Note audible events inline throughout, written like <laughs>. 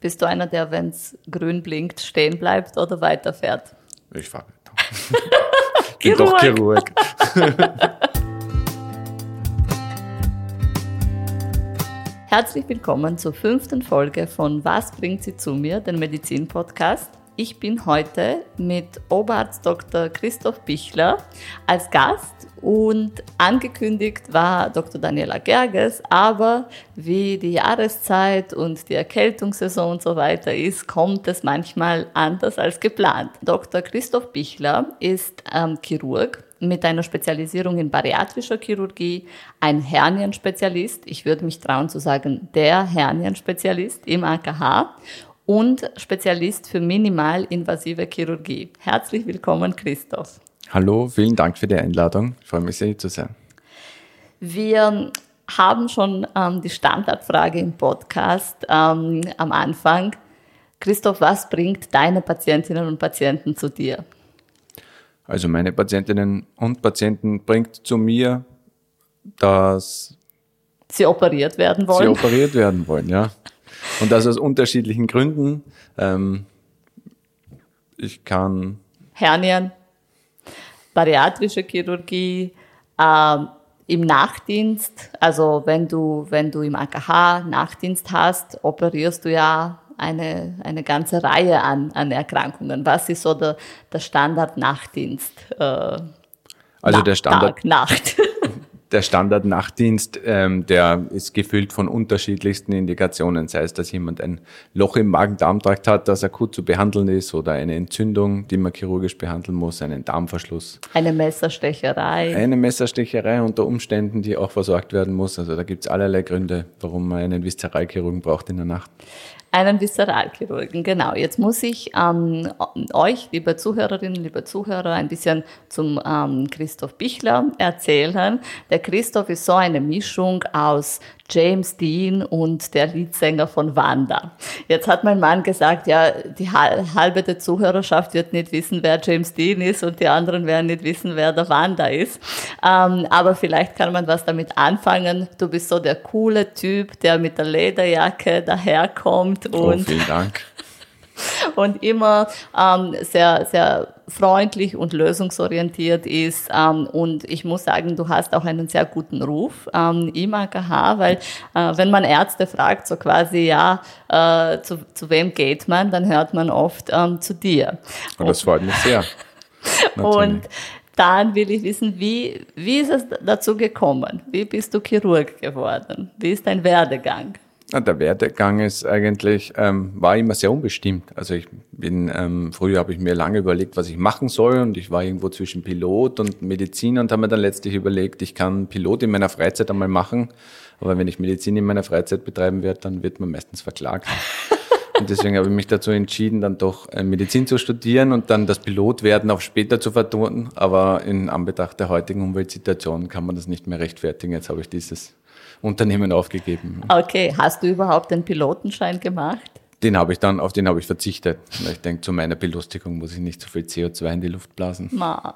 Bist du einer, der, wenn es grün blinkt, stehen bleibt oder weiterfährt? Ich fahre weiter. <laughs> ich bin doch Chirurg. Herzlich willkommen zur fünften Folge von Was bringt sie zu mir, den Medizin-Podcast. Ich bin heute mit Oberarzt Dr. Christoph Bichler als Gast und angekündigt war Dr. Daniela Gerges, aber wie die Jahreszeit und die Erkältungssaison und so weiter ist, kommt es manchmal anders als geplant. Dr. Christoph Bichler ist ähm, Chirurg mit einer Spezialisierung in bariatrischer Chirurgie, ein Hernienspezialist, ich würde mich trauen zu sagen, der Hernienspezialist im AKH und Spezialist für minimalinvasive Chirurgie. Herzlich willkommen, Christoph. Hallo, vielen Dank für die Einladung. Ich freue mich sehr, hier zu sein. Wir haben schon ähm, die Standardfrage im Podcast ähm, am Anfang. Christoph, was bringt deine Patientinnen und Patienten zu dir? Also meine Patientinnen und Patienten bringt zu mir, dass sie operiert werden wollen. Sie operiert werden wollen, ja. Und das aus unterschiedlichen Gründen. Ähm, ich kann. Hernien, bariatrische Chirurgie, äh, im Nachtdienst, also wenn du, wenn du im AKH Nachtdienst hast, operierst du ja eine, eine ganze Reihe an, an Erkrankungen. Was ist so der, der Standard-Nachtdienst? Äh, also der Standard. Tag, Nacht. <laughs> der Standard-Nachtdienst, ähm, der ist gefüllt von unterschiedlichsten Indikationen, sei es, dass jemand ein Loch im Magen-Darm-Trakt hat, das akut zu behandeln ist, oder eine Entzündung, die man chirurgisch behandeln muss, einen Darmverschluss. Eine Messerstecherei. Eine Messerstecherei unter Umständen, die auch versorgt werden muss. Also da gibt es allerlei Gründe, warum man einen Viszeralchirurgen braucht in der Nacht. Einen Viszeralchirurgen, genau. Jetzt muss ich ähm, euch, liebe Zuhörerinnen, liebe Zuhörer, ein bisschen zum ähm, Christoph Bichler erzählen. Der Christoph ist so eine Mischung aus James Dean und der Leadsänger von Wanda. Jetzt hat mein Mann gesagt, ja, die halbe der Zuhörerschaft wird nicht wissen, wer James Dean ist und die anderen werden nicht wissen, wer der Wanda ist. Ähm, aber vielleicht kann man was damit anfangen. Du bist so der coole Typ, der mit der Lederjacke daherkommt oh, und. Oh, vielen Dank <laughs> und immer ähm, sehr, sehr freundlich und lösungsorientiert ist. Ähm, und ich muss sagen, du hast auch einen sehr guten Ruf ähm, im AKH, weil äh, wenn man Ärzte fragt, so quasi, ja, äh, zu, zu wem geht man, dann hört man oft ähm, zu dir. Und das freut mich sehr. <laughs> und dann will ich wissen, wie, wie ist es dazu gekommen? Wie bist du Chirurg geworden? Wie ist dein Werdegang? Der Werdegang ist eigentlich, ähm, war immer sehr unbestimmt. Also ich bin, ähm, früher habe ich mir lange überlegt, was ich machen soll und ich war irgendwo zwischen Pilot und Medizin und habe mir dann letztlich überlegt, ich kann Pilot in meiner Freizeit einmal machen, aber wenn ich Medizin in meiner Freizeit betreiben werde, dann wird man meistens verklagt. Und deswegen habe ich mich dazu entschieden, dann doch äh, Medizin zu studieren und dann das Pilotwerden auf später zu vertun. Aber in Anbetracht der heutigen Umweltsituation kann man das nicht mehr rechtfertigen. Jetzt habe ich dieses Unternehmen aufgegeben. Okay, hast du überhaupt den Pilotenschein gemacht? Den habe ich dann, auf den habe ich verzichtet. Ich denke, zu meiner Belustigung muss ich nicht so viel CO2 in die Luft blasen. Ma.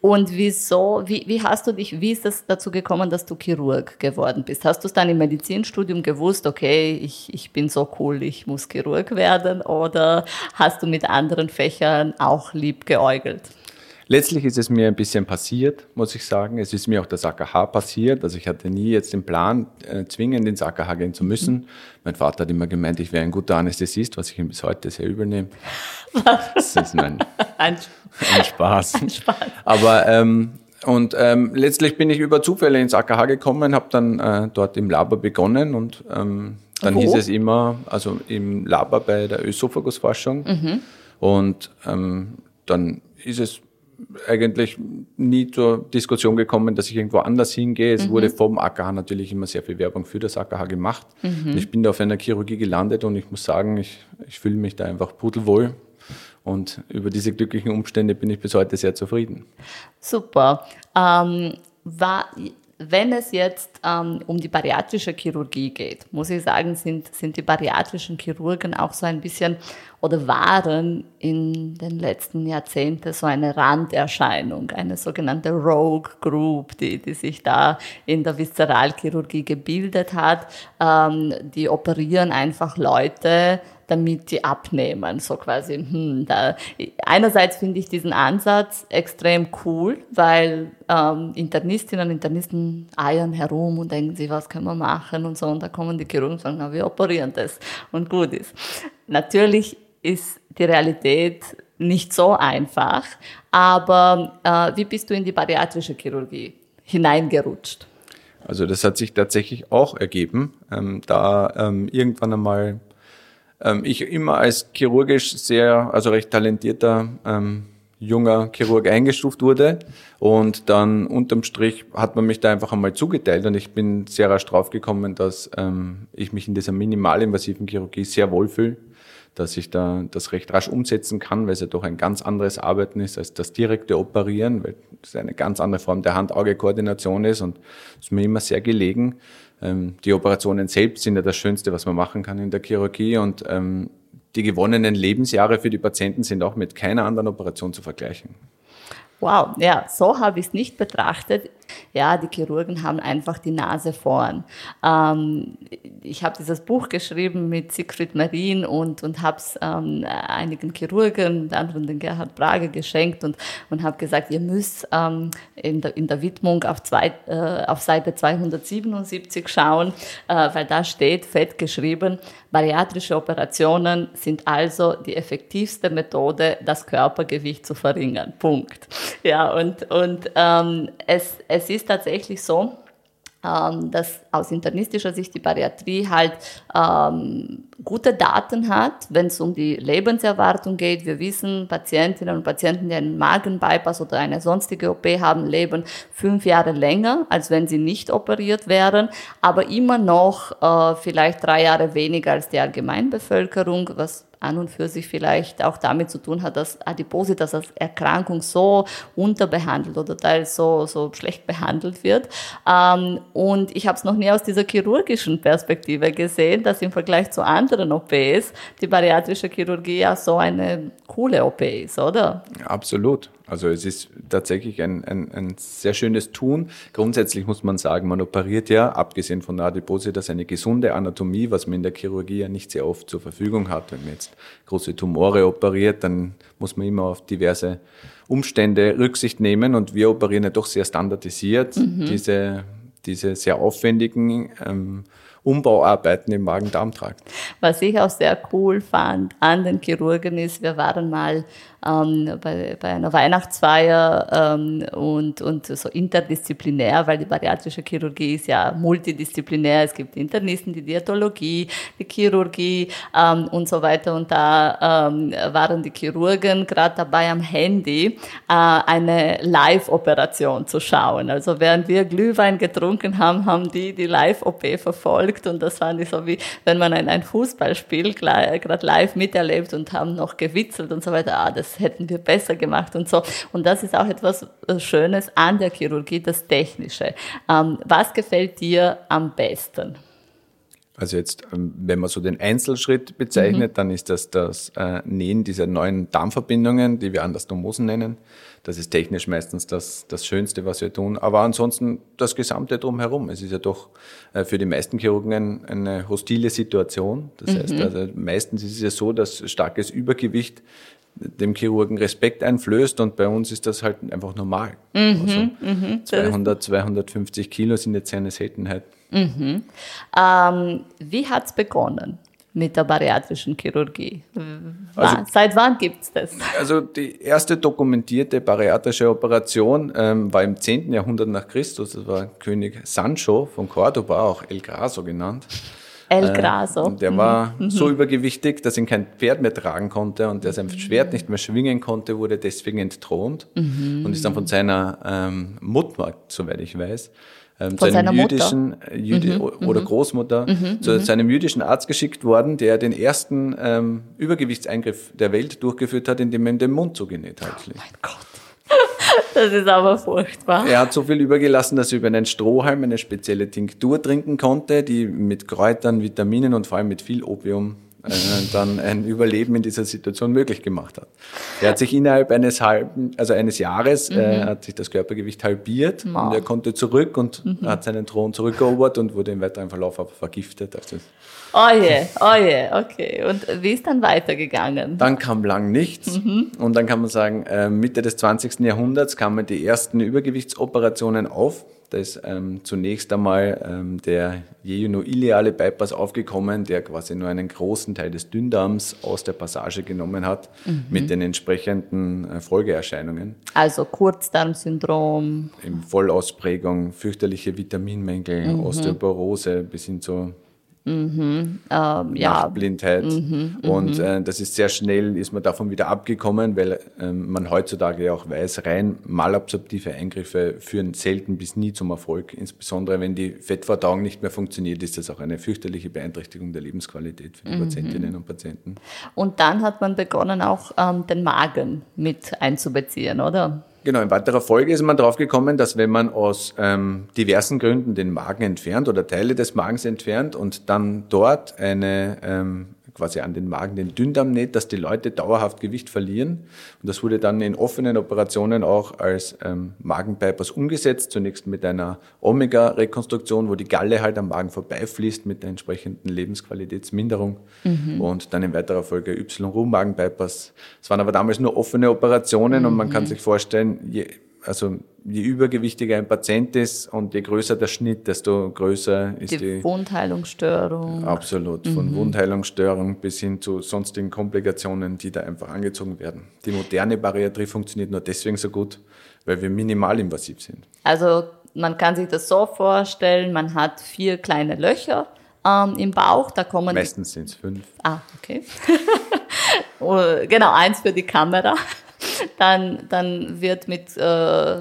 Und wieso, wie, wie hast du dich, wie ist es dazu gekommen, dass du Chirurg geworden bist? Hast du es dann im Medizinstudium gewusst, okay, ich, ich bin so cool, ich muss Chirurg werden? Oder hast du mit anderen Fächern auch lieb geäugelt? Letztlich ist es mir ein bisschen passiert, muss ich sagen. Es ist mir auch das AKH passiert. Also ich hatte nie jetzt den Plan, äh, zwingend ins AKH gehen zu müssen. Mhm. Mein Vater hat immer gemeint, ich wäre ein guter Anästhesist, was ich ihm bis heute sehr übernehme. Das ist mein, <laughs> ein, ein Spaß. <laughs> Ein Spaß. Aber ähm, und ähm, letztlich bin ich über Zufälle ins AKH gekommen, habe dann äh, dort im Labor begonnen und ähm, dann Wo? hieß es immer, also im Labor bei der Ösophagusforschung. Mhm. Und ähm, dann ist es eigentlich nie zur Diskussion gekommen, dass ich irgendwo anders hingehe. Es mhm. wurde vom AKH natürlich immer sehr viel Werbung für das AKH gemacht. Mhm. Ich bin da auf einer Chirurgie gelandet und ich muss sagen, ich, ich fühle mich da einfach pudelwohl. Und über diese glücklichen Umstände bin ich bis heute sehr zufrieden. Super. Ähm, war, wenn es jetzt ähm, um die bariatrische Chirurgie geht, muss ich sagen, sind, sind die bariatrischen Chirurgen auch so ein bisschen oder waren in den letzten Jahrzehnten so eine Randerscheinung, eine sogenannte Rogue Group, die, die sich da in der Viszeralchirurgie gebildet hat. Ähm, die operieren einfach Leute, damit die abnehmen. So quasi, hm, da. Einerseits finde ich diesen Ansatz extrem cool, weil ähm, Internistinnen und Internisten eiern herum und denken sich, was können wir machen und so. Und da kommen die Chirurgen und sagen, na, wir operieren das und gut ist. Natürlich ist die Realität nicht so einfach, aber äh, wie bist du in die bariatrische Chirurgie hineingerutscht? Also das hat sich tatsächlich auch ergeben, ähm, da ähm, irgendwann einmal ähm, ich immer als chirurgisch sehr, also recht talentierter ähm, junger Chirurg eingestuft wurde. Und dann unterm Strich hat man mich da einfach einmal zugeteilt und ich bin sehr rasch draufgekommen, dass ähm, ich mich in dieser minimalinvasiven Chirurgie sehr wohlfühle, dass ich da das recht rasch umsetzen kann, weil es ja doch ein ganz anderes Arbeiten ist als das direkte Operieren, weil es eine ganz andere Form der Hand-Auge-Koordination ist und es mir immer sehr gelegen. Ähm, die Operationen selbst sind ja das Schönste, was man machen kann in der Chirurgie und ähm, die gewonnenen Lebensjahre für die Patienten sind auch mit keiner anderen Operation zu vergleichen. Wow, ja, so habe ich es nicht betrachtet. Ja, die Chirurgen haben einfach die Nase vorn. Ähm, ich habe dieses Buch geschrieben mit Siegfried Marin und, und habe es ähm, einigen Chirurgen, unter anderem den Gerhard Brage, geschenkt und, und habe gesagt, ihr müsst ähm, in, der, in der Widmung auf, zwei, äh, auf Seite 277 schauen, äh, weil da steht fett geschrieben, bariatrische Operationen sind also die effektivste Methode, das Körpergewicht zu verringern. Punkt. Ja, und, und ähm, es, es ist tatsächlich so, ähm, dass aus internistischer Sicht die Bariatrie halt ähm, gute Daten hat, wenn es um die Lebenserwartung geht. Wir wissen, Patientinnen und Patienten, die einen Magenbypass oder eine sonstige OP haben, leben fünf Jahre länger, als wenn sie nicht operiert wären, aber immer noch äh, vielleicht drei Jahre weniger als die Allgemeinbevölkerung, was an und für sich vielleicht auch damit zu tun hat, dass Adipositas als Erkrankung so unterbehandelt oder teils so, so schlecht behandelt wird. Ähm, und ich habe es noch nie aus dieser chirurgischen Perspektive gesehen, dass im Vergleich zu anderen OPs die bariatrische Chirurgie ja so eine coole OP ist, oder? Absolut. Also es ist tatsächlich ein, ein, ein sehr schönes Tun. Grundsätzlich muss man sagen, man operiert ja, abgesehen von der Adipositas, eine gesunde Anatomie, was man in der Chirurgie ja nicht sehr oft zur Verfügung hat. Wenn man jetzt große Tumore operiert, dann muss man immer auf diverse Umstände Rücksicht nehmen und wir operieren ja doch sehr standardisiert mhm. diese, diese sehr aufwendigen ähm, Umbauarbeiten im Magen-Darm-Trakt. Was ich auch sehr cool fand an den Chirurgen ist, wir waren mal ähm, bei, bei einer Weihnachtsfeier ähm, und, und so interdisziplinär, weil die bariatrische Chirurgie ist ja multidisziplinär. Es gibt Internisten, die Diätologie, die Chirurgie ähm, und so weiter. Und da ähm, waren die Chirurgen gerade dabei, am Handy äh, eine Live-Operation zu schauen. Also während wir Glühwein getrunken haben, haben die die Live-OP verfolgt und das fand ich so wie, wenn man ein, ein Fußballspiel gerade live miterlebt und haben noch gewitzelt und so weiter. Ah, das hätten wir besser gemacht und so. Und das ist auch etwas äh, Schönes an der Chirurgie, das Technische. Ähm, was gefällt dir am besten? Also jetzt, ähm, wenn man so den Einzelschritt bezeichnet, mhm. dann ist das das äh, Nähen dieser neuen Darmverbindungen, die wir Anastomosen nennen. Das ist technisch meistens das, das Schönste, was wir tun. Aber ansonsten das Gesamte drumherum. Es ist ja doch äh, für die meisten Chirurgen eine hostile Situation. Das mhm. heißt, also meistens ist es ja so, dass starkes Übergewicht dem Chirurgen Respekt einflößt und bei uns ist das halt einfach normal. Mhm, also mhm, 200, 250 Kilo sind jetzt eine Seltenheit. Mhm. Ähm, wie hat es begonnen? mit der bariatrischen Chirurgie. Also, Seit wann gibt es das? Also die erste dokumentierte bariatrische Operation ähm, war im 10. Jahrhundert nach Christus. Das war König Sancho von Cordoba, auch El Graso genannt. El äh, Graso. der mhm. war mhm. so übergewichtig, dass ihn kein Pferd mehr tragen konnte und der sein Schwert nicht mehr schwingen konnte, wurde deswegen entthront mhm. und ist dann von seiner ähm, Mutter, soweit ich weiß, ähm, zu einem jüdischen äh, Jüdi mhm, oder mhm. Großmutter mhm, zu, zu, einem jüdischen Arzt geschickt worden, der den ersten ähm, Übergewichtseingriff der Welt durchgeführt hat, indem er ihm den Mund zugenäht hat. Oh mein Gott. Das ist aber furchtbar. Er hat so viel übergelassen, dass er über einen Strohhalm eine spezielle Tinktur trinken konnte, die mit Kräutern, Vitaminen und vor allem mit viel Opium äh, dann ein Überleben in dieser Situation möglich gemacht hat. Er hat sich innerhalb eines halben, also eines Jahres, mhm. äh, hat sich das Körpergewicht halbiert wow. und er konnte zurück und mhm. hat seinen Thron zurückerobert und wurde im weiteren Verlauf aber vergiftet. Also Oh je, oh je, okay. Und wie ist dann weitergegangen? Dann kam lang nichts. Mhm. Und dann kann man sagen, äh, Mitte des 20. Jahrhunderts kamen die ersten Übergewichtsoperationen auf. Da ist ähm, zunächst einmal ähm, der jejunoileale Bypass aufgekommen, der quasi nur einen großen Teil des Dünndarms aus der Passage genommen hat, mhm. mit den entsprechenden äh, Folgeerscheinungen. Also Kurzdarmsyndrom. In Vollausprägung, fürchterliche Vitaminmängel, mhm. Osteoporose bis hin zu Mhm, ähm, ja. Blindheit. Mhm, und mhm. äh, das ist sehr schnell, ist man davon wieder abgekommen, weil äh, man heutzutage ja auch weiß, rein malabsorptive Eingriffe führen selten bis nie zum Erfolg. Insbesondere wenn die Fettverdauung nicht mehr funktioniert, ist das auch eine fürchterliche Beeinträchtigung der Lebensqualität für die mhm. Patientinnen und Patienten. Und dann hat man begonnen, auch ähm, den Magen mit einzubeziehen, oder? Genau, in weiterer Folge ist man drauf gekommen, dass wenn man aus ähm, diversen Gründen den Magen entfernt oder Teile des Magens entfernt und dann dort eine ähm, quasi an den Magen den Dünndarm näht, dass die Leute dauerhaft Gewicht verlieren. Und das wurde dann in offenen Operationen auch als ähm, Magenbypass umgesetzt. Zunächst mit einer Omega-Rekonstruktion, wo die Galle halt am Magen vorbeifließt mit der entsprechenden Lebensqualitätsminderung. Mhm. Und dann in weiterer Folge Y-Ru-Magen-Bypass. Es waren aber damals nur offene Operationen mhm. und man kann sich vorstellen, je also je übergewichtiger ein Patient ist und je größer der Schnitt, desto größer ist die, die Wundheilungsstörung. Absolut, von mhm. Wundheilungsstörung bis hin zu sonstigen Komplikationen, die da einfach angezogen werden. Die moderne Bariatrie funktioniert nur deswegen so gut, weil wir minimalinvasiv sind. Also man kann sich das so vorstellen, man hat vier kleine Löcher ähm, im Bauch, da kommen... Meistens sind es fünf. Ah, okay. <laughs> Oh, genau, eins für die Kamera dann, dann wird mit äh,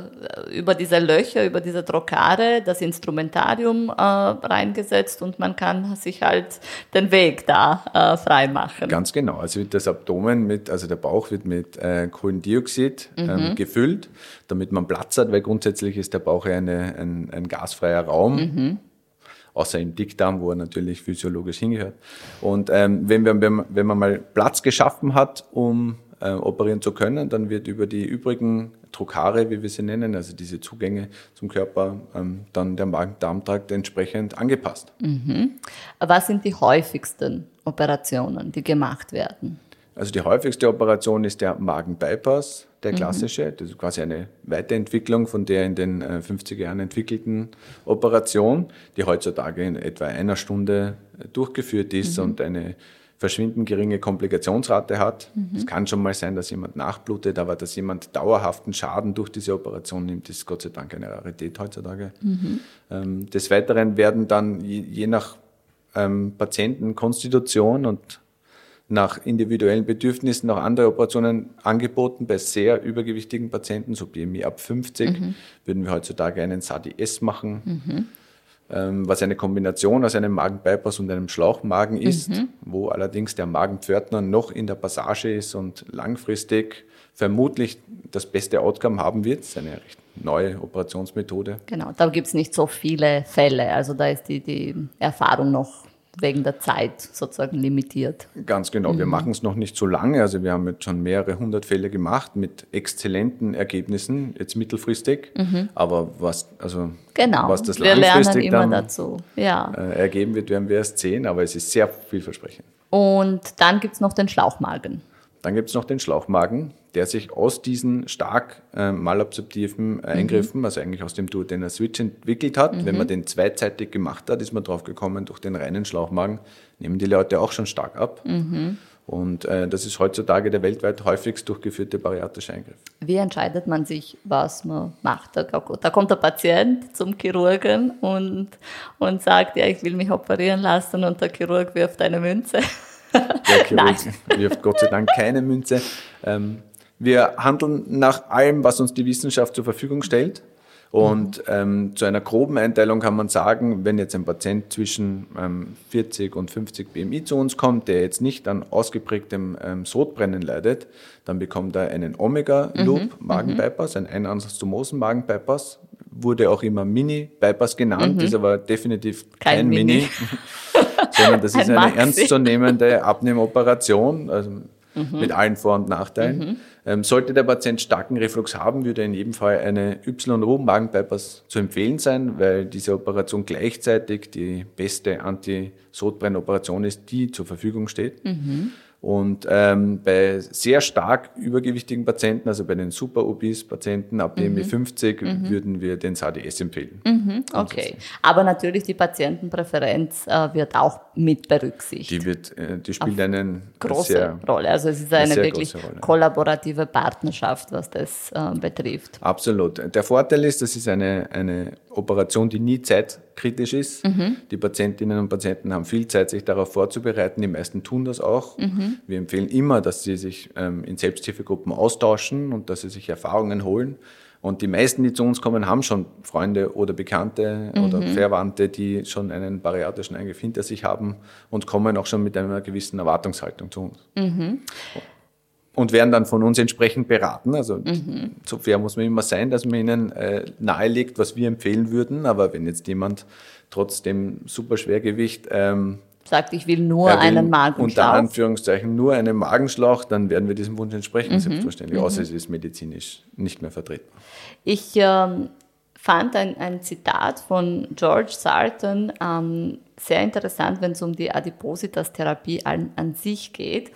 über diese Löcher, über diese Trokare das Instrumentarium äh, reingesetzt und man kann sich halt den Weg da äh, freimachen. Ganz genau. Also wird das Abdomen mit, also der Bauch wird mit äh, Kohlendioxid ähm, mhm. gefüllt, damit man Platz hat, weil grundsätzlich ist der Bauch ja eine, ein, ein gasfreier Raum. Mhm außer im Dickdarm, wo er natürlich physiologisch hingehört. Und ähm, wenn, wir, wenn man mal Platz geschaffen hat, um äh, operieren zu können. Dann wird über die übrigen Trokare, wie wir sie nennen, also diese Zugänge zum Körper, ähm, dann der Magen-Darm-Trakt entsprechend angepasst. Mhm. Was sind die häufigsten Operationen, die gemacht werden? Also die häufigste Operation ist der Magen-Bypass, der mhm. klassische. Das ist quasi eine Weiterentwicklung von der in den 50er äh, Jahren entwickelten Operation, die heutzutage in etwa einer Stunde durchgeführt ist mhm. und eine verschwindend geringe Komplikationsrate hat. Mhm. Es kann schon mal sein, dass jemand nachblutet, aber dass jemand dauerhaften Schaden durch diese Operation nimmt, ist Gott sei Dank eine Rarität heutzutage. Mhm. Ähm, des Weiteren werden dann je, je nach ähm, Patientenkonstitution und nach individuellen Bedürfnissen noch andere Operationen angeboten. Bei sehr übergewichtigen Patienten, so BMI ab 50, mhm. würden wir heutzutage einen SADI-S machen. Ähm, was eine Kombination aus einem Magenbypass und einem Schlauchmagen ist, mhm. wo allerdings der Magenpförtner noch in der Passage ist und langfristig vermutlich das beste Outcome haben wird. Das ist eine recht neue Operationsmethode. Genau, da gibt es nicht so viele Fälle. Also da ist die, die Erfahrung noch wegen der Zeit sozusagen limitiert. Ganz genau. Mhm. Wir machen es noch nicht so lange. Also wir haben jetzt schon mehrere hundert Fälle gemacht mit exzellenten Ergebnissen, jetzt mittelfristig. Mhm. Aber was, also, genau. was das wir langfristig dann dazu. Ja. Äh, ergeben wird, werden wir erst sehen. Aber es ist sehr vielversprechend. Und dann gibt es noch den Schlauchmagen. Dann gibt es noch den Schlauchmagen, der sich aus diesen stark äh, malabsorptiven Eingriffen, mhm. also eigentlich aus dem Duodener Switch entwickelt hat. Mhm. Wenn man den zweizeitig gemacht hat, ist man drauf gekommen, durch den reinen Schlauchmagen nehmen die Leute auch schon stark ab. Mhm. Und äh, das ist heutzutage der weltweit häufigst durchgeführte bariatrische Eingriff. Wie entscheidet man sich, was man macht? Da, da kommt der Patient zum Chirurgen und, und sagt, ja, ich will mich operieren lassen und der Chirurg wirft eine Münze. Der Chirurg wirft Gott sei Dank keine Münze. Ähm, wir handeln nach allem, was uns die Wissenschaft zur Verfügung stellt. Und ähm, zu einer groben Einteilung kann man sagen, wenn jetzt ein Patient zwischen ähm, 40 und 50 BMI zu uns kommt, der jetzt nicht an ausgeprägtem ähm, Sodbrennen leidet, dann bekommt er einen Omega-Loop mhm. Magenbypass, ein Einanstomosen Magenbypass, wurde auch immer Mini-Bypass genannt, mhm. ist aber definitiv kein, kein Mini. Mini. <laughs> sondern das ist eine ernstzunehmende Abnehmoperation. Also mhm. mit allen Vor- und Nachteilen. Mhm. Ähm, sollte der Patient starken Reflux haben, würde in jedem Fall eine Y-Ru-Magenbypass zu empfehlen sein, weil diese Operation gleichzeitig die beste Anti-Sodbrennoperation ist, die zur Verfügung steht. Mhm. Und ähm, bei sehr stark übergewichtigen Patienten, also bei den Super-Obese-Patienten ab BMI mhm. 50, mhm. würden wir den SADS empfehlen. Mhm. Okay, aber natürlich die Patientenpräferenz äh, wird auch mit berücksichtigt. Die, wird, äh, die spielt eine große sehr, Rolle. Also es ist eine, eine wirklich kollaborative Partnerschaft, was das äh, betrifft. Absolut. Der Vorteil ist, das ist eine, eine Operation, die nie zeitkritisch ist. Mhm. Die Patientinnen und Patienten haben viel Zeit, sich darauf vorzubereiten. Die meisten tun das auch. Mhm. Wir empfehlen immer, dass sie sich ähm, in Selbsthilfegruppen austauschen und dass sie sich Erfahrungen holen. Und die meisten, die zu uns kommen, haben schon Freunde oder Bekannte mhm. oder Verwandte, die schon einen bariatrischen Eingriff hinter sich haben und kommen auch schon mit einer gewissen Erwartungshaltung zu uns. Mhm. Und werden dann von uns entsprechend beraten. Also mhm. so fair muss man immer sein, dass man ihnen äh, nahelegt, was wir empfehlen würden. Aber wenn jetzt jemand trotz dem Superschwergewicht ähm, sagt, ich will nur will einen Magenschlauch. Unter Anführungszeichen nur einen Magenschlauch, dann werden wir diesem Wunsch entsprechen, mhm. selbstverständlich, außer mhm. es ist medizinisch nicht mehr vertretbar. Ich ähm, fand ein, ein Zitat von George Sarton ähm, sehr interessant, wenn es um die Adipositas-Therapie an, an, sich geht.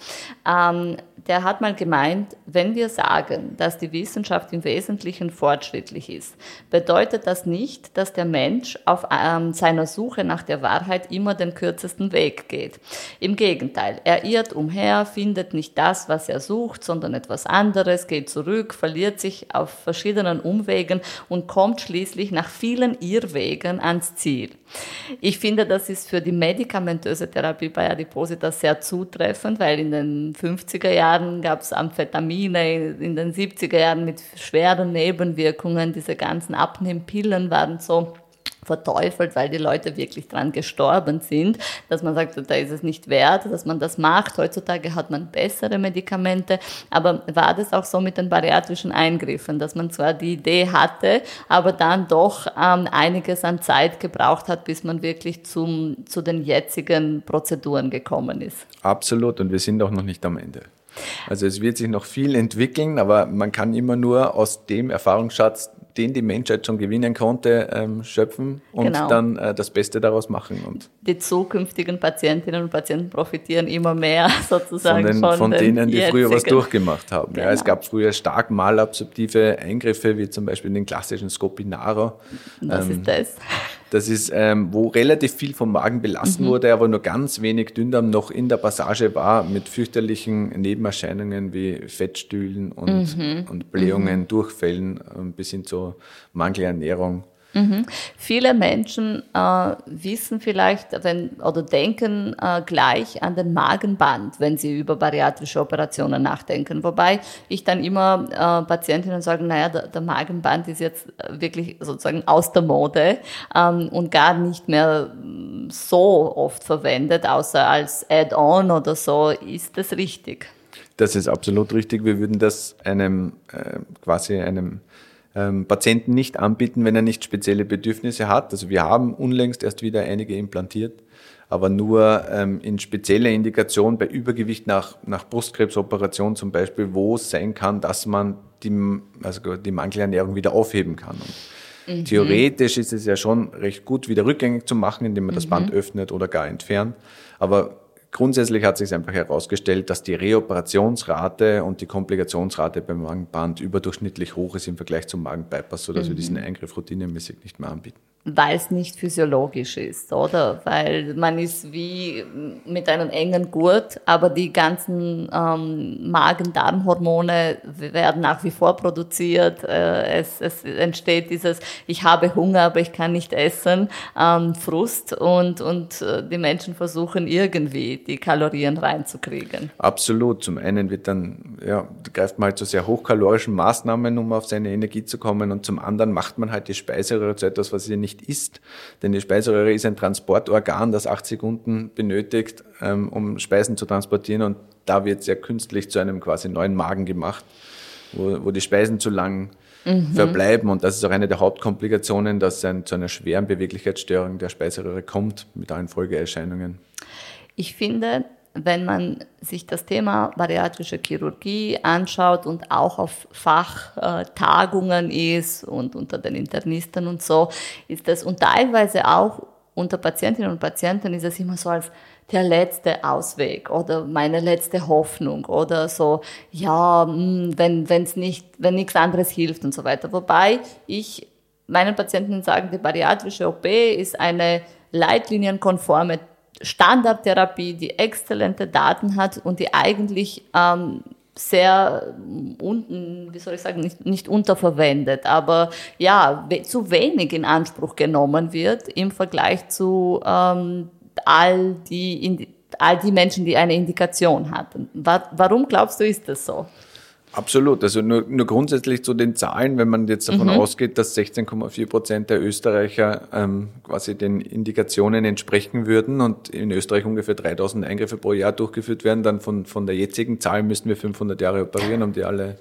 Ähm, der hat mal gemeint, wenn wir sagen, dass die Wissenschaft im Wesentlichen fortschrittlich ist, bedeutet das nicht, dass der Mensch auf ähm, seiner Suche nach der Wahrheit immer den kürzesten Weg geht. Im Gegenteil, er irrt umher, findet nicht das, was er sucht, sondern etwas anderes, geht zurück, verliert sich auf verschiedenen Umwegen und kommt schließlich nach vielen Irrwegen ans Ziel. Ich finde, das ist für die medikamentöse Therapie bei Adipositas sehr zutreffend, weil in den 50er Jahren gab es Amphetamine, in den 70er Jahren mit schweren Nebenwirkungen, diese ganzen Abnehmpillen waren so verteufelt, weil die Leute wirklich dran gestorben sind, dass man sagt, da ist es nicht wert, dass man das macht. Heutzutage hat man bessere Medikamente, aber war das auch so mit den bariatrischen Eingriffen, dass man zwar die Idee hatte, aber dann doch ähm, einiges an Zeit gebraucht hat, bis man wirklich zum, zu den jetzigen Prozeduren gekommen ist. Absolut und wir sind auch noch nicht am Ende. Also es wird sich noch viel entwickeln, aber man kann immer nur aus dem Erfahrungsschatz, den die Menschheit schon gewinnen konnte, ähm, schöpfen und genau. dann äh, das Beste daraus machen. Und die zukünftigen Patientinnen und Patienten profitieren immer mehr <laughs> sozusagen von, den, von, von denen, die jetzigen. früher was durchgemacht haben. Genau. Ja, es genau. gab früher stark malabsorptive Eingriffe, wie zum Beispiel den klassischen Scopinaro. Was ähm, ist das? Das ist, ähm, wo relativ viel vom Magen belassen mhm. wurde, aber nur ganz wenig Dünndarm noch in der Passage war, mit fürchterlichen Nebenerscheinungen wie Fettstühlen und, mhm. und Blähungen, mhm. Durchfällen ähm, bis hin zur Mangelernährung. Mhm. Viele Menschen äh, wissen vielleicht wenn, oder denken äh, gleich an den Magenband, wenn sie über bariatrische Operationen nachdenken. Wobei ich dann immer äh, Patientinnen sage, naja, der, der, Magenband ist jetzt wirklich sozusagen aus der Mode ähm, und gar nicht mehr so oft verwendet, außer als Add-on oder so. Ist das richtig? Das ist absolut richtig. Wir würden das einem äh, quasi einem ähm, Patienten nicht anbieten, wenn er nicht spezielle Bedürfnisse hat. Also wir haben unlängst erst wieder einige implantiert, aber nur ähm, in spezieller Indikation bei Übergewicht nach, nach Brustkrebsoperation zum Beispiel, wo es sein kann, dass man die, also die Mangelernährung wieder aufheben kann. Mhm. Theoretisch ist es ja schon recht gut, wieder rückgängig zu machen, indem man mhm. das Band öffnet oder gar entfernt. Aber Grundsätzlich hat sich einfach herausgestellt, dass die Reoperationsrate und die Komplikationsrate beim Magenband überdurchschnittlich hoch ist im Vergleich zum Magenbypass, sodass mhm. wir diesen Eingriff routinemäßig nicht mehr anbieten weil es nicht physiologisch ist, oder? Weil man ist wie mit einem engen Gurt, aber die ganzen ähm, Magen-Darm-Hormone werden nach wie vor produziert. Äh, es, es, entsteht dieses, ich habe Hunger, aber ich kann nicht essen, ähm, Frust und, und äh, die Menschen versuchen irgendwie die Kalorien reinzukriegen. Absolut. Zum einen wird dann, ja, greift man halt zu sehr hochkalorischen Maßnahmen, um auf seine Energie zu kommen und zum anderen macht man halt die Speiseröhre zu etwas, was sie nicht nicht isst. Denn die Speiseröhre ist ein Transportorgan, das acht Sekunden benötigt, ähm, um Speisen zu transportieren. Und da wird sehr künstlich zu einem quasi neuen Magen gemacht, wo, wo die Speisen zu lang mhm. verbleiben. Und das ist auch eine der Hauptkomplikationen, dass es zu einer schweren Beweglichkeitsstörung der Speiseröhre kommt mit allen Folgeerscheinungen. ich finde, wenn man sich das Thema bariatrische Chirurgie anschaut und auch auf Fachtagungen ist und unter den Internisten und so, ist das und teilweise auch unter Patientinnen und Patienten ist es immer so als der letzte Ausweg oder meine letzte Hoffnung oder so, ja, hm, wenn wenn's nicht, wenn nichts anderes hilft und so weiter. Wobei ich meinen Patienten sagen, die bariatrische OP ist eine leitlinienkonforme Standardtherapie, die exzellente Daten hat und die eigentlich ähm, sehr unten, wie soll ich sagen, nicht, nicht unterverwendet, aber ja, zu wenig in Anspruch genommen wird im Vergleich zu ähm, all, die, all die Menschen, die eine Indikation hatten. Warum glaubst du, ist das so? Absolut. Also nur, nur grundsätzlich zu den Zahlen, wenn man jetzt davon mhm. ausgeht, dass 16,4 Prozent der Österreicher ähm, quasi den Indikationen entsprechen würden und in Österreich ungefähr 3000 Eingriffe pro Jahr durchgeführt werden, dann von, von der jetzigen Zahl müssten wir 500 Jahre operieren, um die alle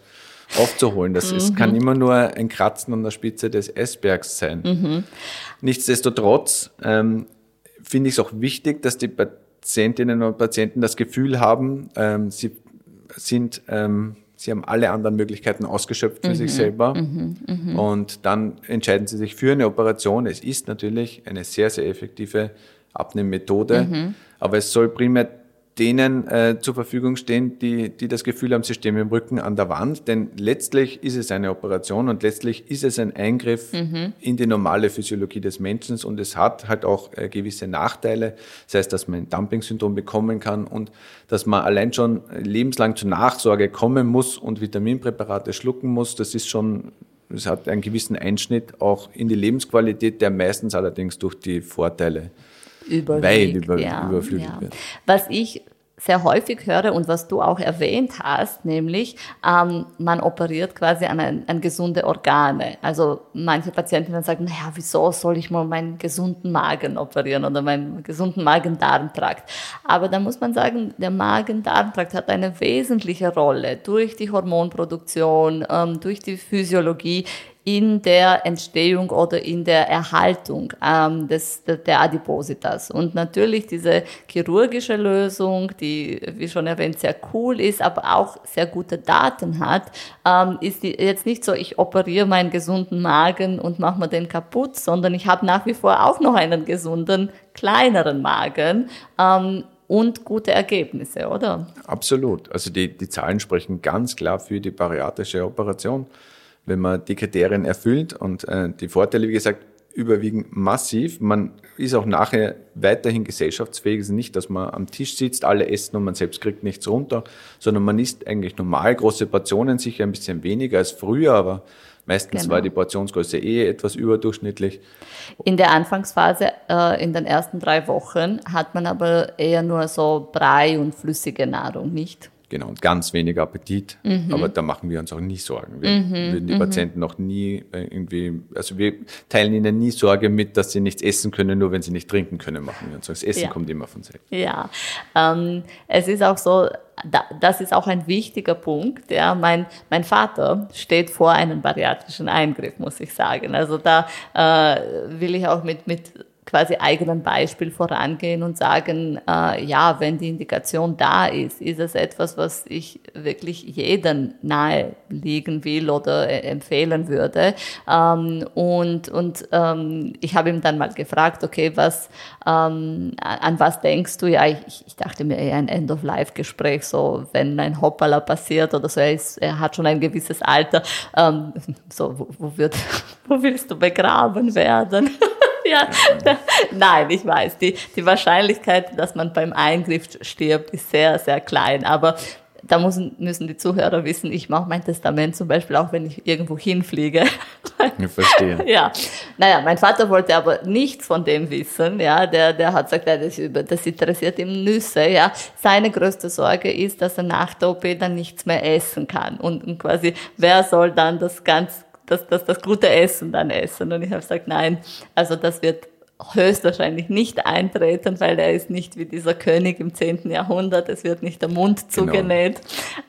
aufzuholen. Das mhm. ist, kann immer nur ein Kratzen an der Spitze des Eisbergs sein. Mhm. Nichtsdestotrotz ähm, finde ich es auch wichtig, dass die Patientinnen und Patienten das Gefühl haben, ähm, sie sind ähm, sie haben alle anderen Möglichkeiten ausgeschöpft für mhm, sich selber. Mhm, mh. Und dann entscheiden sie sich für eine Operation. Es ist natürlich eine sehr, sehr effektive Abnehmmethode, mhm. aber es soll primär denen äh, zur Verfügung stehen, die, die das Gefühl haben, sie stehen mit dem Rücken an der Wand. Denn letztlich ist es eine Operation und letztlich ist es ein Eingriff mhm. in die normale Physiologie des Menschen und es hat halt auch äh, gewisse Nachteile. Das heißt, dass man ein Dumping-Syndrom bekommen kann und dass man allein schon lebenslang zur Nachsorge kommen muss und Vitaminpräparate schlucken muss. Das ist schon es hat einen gewissen Einschnitt auch in die Lebensqualität, der meistens allerdings durch die Vorteile überwiegt, weit über, ja, überflügelt ja. wird. Was ich sehr häufig höre und was du auch erwähnt hast, nämlich ähm, man operiert quasi an, ein, an gesunde Organe. Also manche Patienten dann sagen, naja, wieso soll ich mal meinen gesunden Magen operieren oder meinen gesunden Magen-Darm-Trakt? Aber da muss man sagen, der Magen-Darm-Trakt hat eine wesentliche Rolle durch die Hormonproduktion, ähm, durch die Physiologie in der Entstehung oder in der Erhaltung ähm, des, der Adipositas. Und natürlich diese chirurgische Lösung, die, wie schon erwähnt, sehr cool ist, aber auch sehr gute Daten hat, ähm, ist die, jetzt nicht so, ich operiere meinen gesunden Magen und mache mir den kaputt, sondern ich habe nach wie vor auch noch einen gesunden, kleineren Magen. Ähm, und gute Ergebnisse, oder? Absolut. Also die, die Zahlen sprechen ganz klar für die bariatrische Operation wenn man die Kriterien erfüllt. Und äh, die Vorteile, wie gesagt, überwiegen massiv. Man ist auch nachher weiterhin gesellschaftsfähig. Es ist nicht, dass man am Tisch sitzt, alle essen und man selbst kriegt nichts runter, sondern man isst eigentlich normal große Portionen, sicher ein bisschen weniger als früher, aber meistens genau. war die Portionsgröße eh etwas überdurchschnittlich. In der Anfangsphase, äh, in den ersten drei Wochen, hat man aber eher nur so Brei und flüssige Nahrung, nicht? Genau, und ganz wenig Appetit. Mhm. Aber da machen wir uns auch nie Sorgen. Wir mhm. würden die mhm. Patienten auch nie äh, irgendwie, also wir teilen ihnen nie Sorge mit, dass sie nichts essen können, nur wenn sie nicht trinken können, machen wir uns. Das Essen ja. kommt immer von selbst. Ja, ähm, es ist auch so, da, das ist auch ein wichtiger Punkt. Ja, mein, mein Vater steht vor einem bariatrischen Eingriff, muss ich sagen. Also da äh, will ich auch mit, mit quasi eigenen Beispiel vorangehen und sagen, äh, ja, wenn die Indikation da ist, ist es etwas, was ich wirklich jeden nahe liegen will oder äh, empfehlen würde. Ähm, und und ähm, ich habe ihm dann mal gefragt, okay, was, ähm, an was denkst du? Ja, ich, ich dachte mir eher ein End-of-Life-Gespräch, so wenn ein Hoppala passiert oder so, er, ist, er hat schon ein gewisses Alter, ähm, so, wo, wo, wird, <laughs> wo willst du begraben werden? <laughs> ja, <laughs> nein, ich weiß, die, die Wahrscheinlichkeit, dass man beim Eingriff stirbt, ist sehr, sehr klein. Aber da müssen, müssen die Zuhörer wissen, ich mache mein Testament zum Beispiel auch, wenn ich irgendwo hinfliege. Ich verstehe. <laughs> Ja. Naja, mein Vater wollte aber nichts von dem wissen. Ja, der, der hat gesagt, das, das interessiert ihm Nüsse. Ja, seine größte Sorge ist, dass er nach der OP dann nichts mehr essen kann. Und, und quasi, wer soll dann das ganz das, das, das gute Essen dann essen. Und ich habe gesagt, nein, also das wird höchstwahrscheinlich nicht eintreten, weil er ist nicht wie dieser König im 10. Jahrhundert, es wird nicht der Mund genau. zugenäht.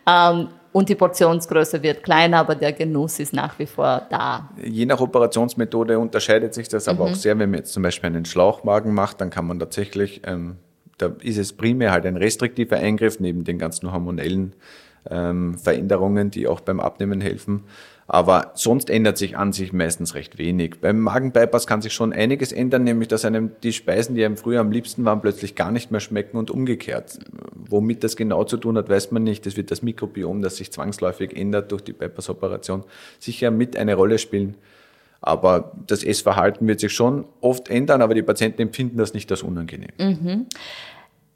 Genau. Ähm, und die Portionsgröße wird kleiner, aber der Genuss ist nach wie vor da. Je nach Operationsmethode unterscheidet sich das aber mhm. auch sehr. Wenn man jetzt zum Beispiel einen Schlauchmagen macht, dann kann man tatsächlich ähm, da ist es primär halt ein restriktiver Eingriff neben den ganzen hormonellen ähm, Veränderungen, die auch beim Abnehmen helfen. Aber sonst ändert sich an sich meistens recht wenig. Beim Magenbypass kann sich schon einiges ändern, nämlich dass einem die Speisen, die einem früher am liebsten waren, plötzlich gar nicht mehr schmecken und umgekehrt. Womit das genau zu tun hat, weiß man nicht. Es wird das Mikrobiom, das sich zwangsläufig ändert durch die Bypass-Operation, sicher mit eine Rolle spielen. Aber das Essverhalten wird sich schon oft ändern, aber die Patienten empfinden das nicht als unangenehm. Mhm.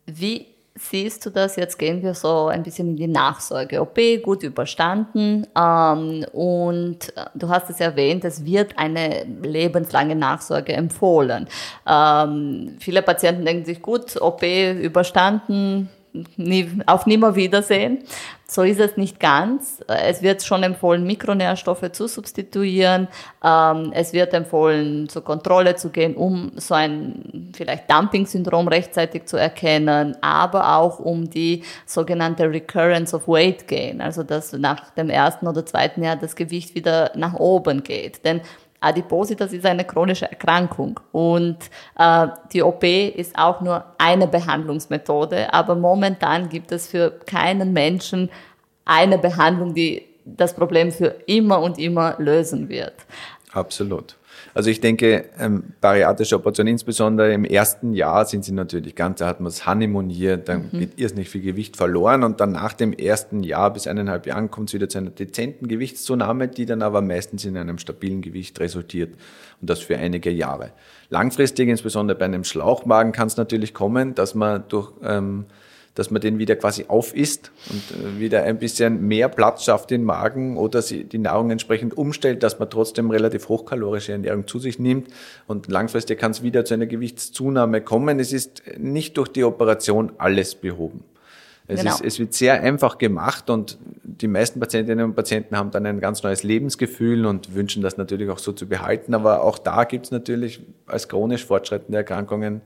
Wie siehst du das? Jetzt gehen wir so ein bisschen in die Nachsorge. OP gut überstanden ähm, und äh, du hast es erwähnt, es wird eine lebenslange Nachsorge empfohlen. Ähm, viele Patienten denken sich, gut, OP überstanden, auf Nimmerwiedersehen. So ist es nicht ganz. Es wird schon empfohlen, Mikronährstoffe zu substituieren. Ähm, es wird empfohlen, zur Kontrolle zu gehen, um so ein vielleicht Dumping-Syndrom rechtzeitig zu erkennen, aber auch um die sogenannte Recurrence of Weight Gain, also dass nach dem ersten oder zweiten Jahr das Gewicht wieder nach oben geht. Denn Adipositas ist eine chronische Erkrankung und äh, die OP ist auch nur eine Behandlungsmethode, aber momentan gibt es für keinen Menschen eine Behandlung, die das Problem für immer und immer lösen wird. Absolut. Also ich denke, ähm, bariatrische Operationen, insbesondere im ersten Jahr sind sie natürlich ganz, da hat man es honeymooniert, dann mhm. wird irrsinnig viel Gewicht verloren und dann nach dem ersten Jahr bis eineinhalb Jahren kommt es wieder zu einer dezenten Gewichtszunahme, die dann aber meistens in einem stabilen Gewicht resultiert und das für einige Jahre. Langfristig, insbesondere bei einem Schlauchmagen, kann es natürlich kommen, dass man durch ähm, dass man den wieder quasi aufisst und äh, wieder ein bisschen mehr Platz schafft im Magen oder die Nahrung entsprechend umstellt, dass man trotzdem relativ hochkalorische Ernährung zu sich nimmt und langfristig kann es wieder zu einer Gewichtszunahme kommen. Es ist nicht durch die Operation alles behoben. Es, genau. ist, es wird sehr einfach gemacht und die meisten Patientinnen und Patienten haben dann ein ganz neues Lebensgefühl und wünschen das natürlich auch so zu behalten. Aber auch da gibt es natürlich als chronisch fortschreitende Erkrankungen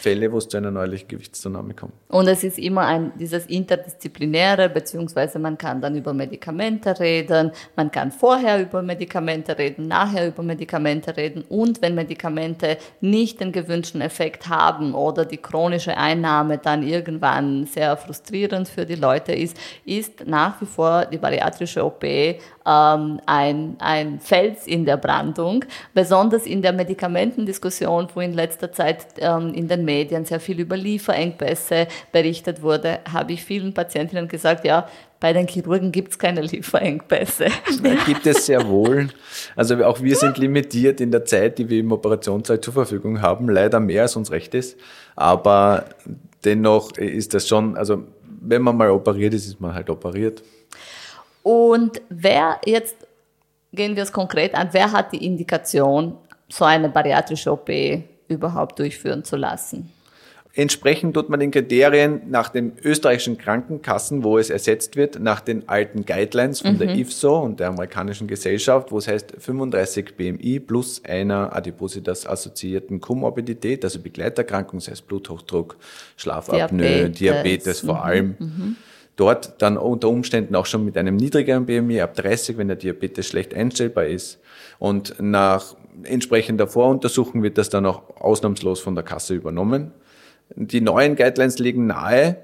Fälle, wo es zu einer neulichen Gewichtszunahme kommt. Und es ist immer ein, dieses Interdisziplinäre, beziehungsweise man kann dann über Medikamente reden, man kann vorher über Medikamente reden, nachher über Medikamente reden und wenn Medikamente nicht den gewünschten Effekt haben oder die chronische Einnahme dann irgendwann sehr frustrierend für die Leute ist, ist nach wie vor die bariatrische OP ähm, ein, ein Fels in der Brandung, besonders in der Medikamentendiskussion, wo in letzter Zeit ähm, in den Medien sehr viel über Lieferengpässe berichtet wurde, habe ich vielen Patientinnen gesagt, ja, bei den Chirurgen gibt es keine Lieferengpässe. <laughs> Da gibt es sehr wohl. Also auch wir sind limitiert in der Zeit, die wir im Operationssaal zur Verfügung haben. Leider mehr als uns recht ist. Aber dennoch ist das schon, also wenn man mal operiert ist, ist man halt operiert. Und wer jetzt, gehen wir es konkret an, wer hat die Indikation, so eine bariatrische OP überhaupt durchführen zu lassen? Entsprechend tut man den Kriterien nach den österreichischen Krankenkassen, wo es ersetzt wird, nach den alten Guidelines von mhm. der IFSO und der amerikanischen Gesellschaft, wo es heißt 35 BMI plus einer Adipositas assoziierten Komorbidität, also Begleiterkrankung, sei es Bluthochdruck, Schlafapnoe, Diabetes, Diabetes vor mhm. allem. Mhm dort dann unter Umständen auch schon mit einem niedrigeren BMI ab 30, wenn der Diabetes schlecht einstellbar ist. Und nach entsprechender Voruntersuchung wird das dann auch ausnahmslos von der Kasse übernommen. Die neuen Guidelines legen nahe,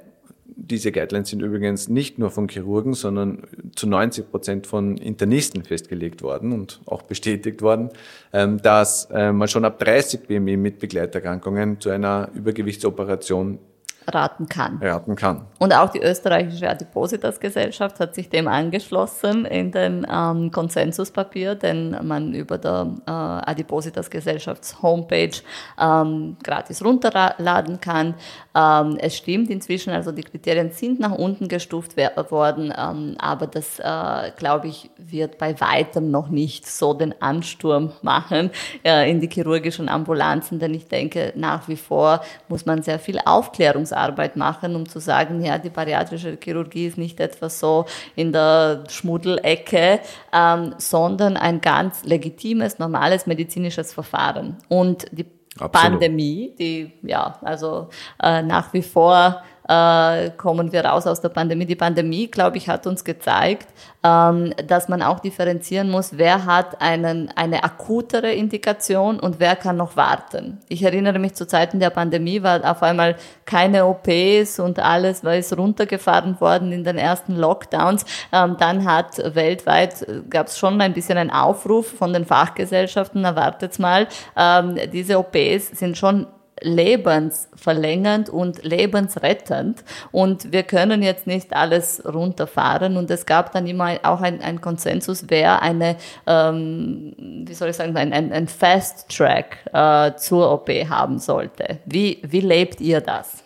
diese Guidelines sind übrigens nicht nur von Chirurgen, sondern zu 90 Prozent von Internisten festgelegt worden und auch bestätigt worden, ähm, dass äh, man schon ab 30 BMI mit Begleiterkrankungen zu einer Übergewichtsoperation raten kann. Raten kann. Und auch die österreichische Adipositas-Gesellschaft hat sich dem angeschlossen in den ähm, Konsensuspapier, den man über der äh, Adipositas-Gesellschafts-Homepage ähm, gratis runterladen kann. Ähm, es stimmt inzwischen, also die Kriterien sind nach unten gestuft worden, ähm, aber das, äh, glaube ich, wird bei weitem noch nicht so den Ansturm machen äh, in die chirurgischen Ambulanzen, denn ich denke, nach wie vor muss man sehr viel Aufklärungs Aufklärungsarbeit machen, um zu sagen, ja, die bariatrische Chirurgie ist nicht etwas so in der Schmuddelecke, ähm, sondern ein ganz legitimes, normales medizinisches Verfahren. Und die Absolut. Pandemie, die ja also äh, nach wie vor äh, kommen wir raus aus der Pandemie. Die Pandemie, glaube ich, hat uns gezeigt, ähm, dass man auch differenzieren muss, wer hat einen, eine akutere Indikation und wer kann noch warten. Ich erinnere mich zu Zeiten der Pandemie war auf einmal keine OPs und alles war ist runtergefahren worden in den ersten Lockdowns. Ähm, dann hat weltweit äh, gab es schon ein bisschen einen Aufruf von den Fachgesellschaften, erwartet mal, ähm, diese OPs sind schon lebensverlängernd und lebensrettend. Und wir können jetzt nicht alles runterfahren. Und es gab dann immer auch ein, ein Konsensus, wer eine, ähm, wie soll ich sagen, ein, ein, ein Fast Track äh, zur OP haben sollte. Wie, wie lebt ihr das?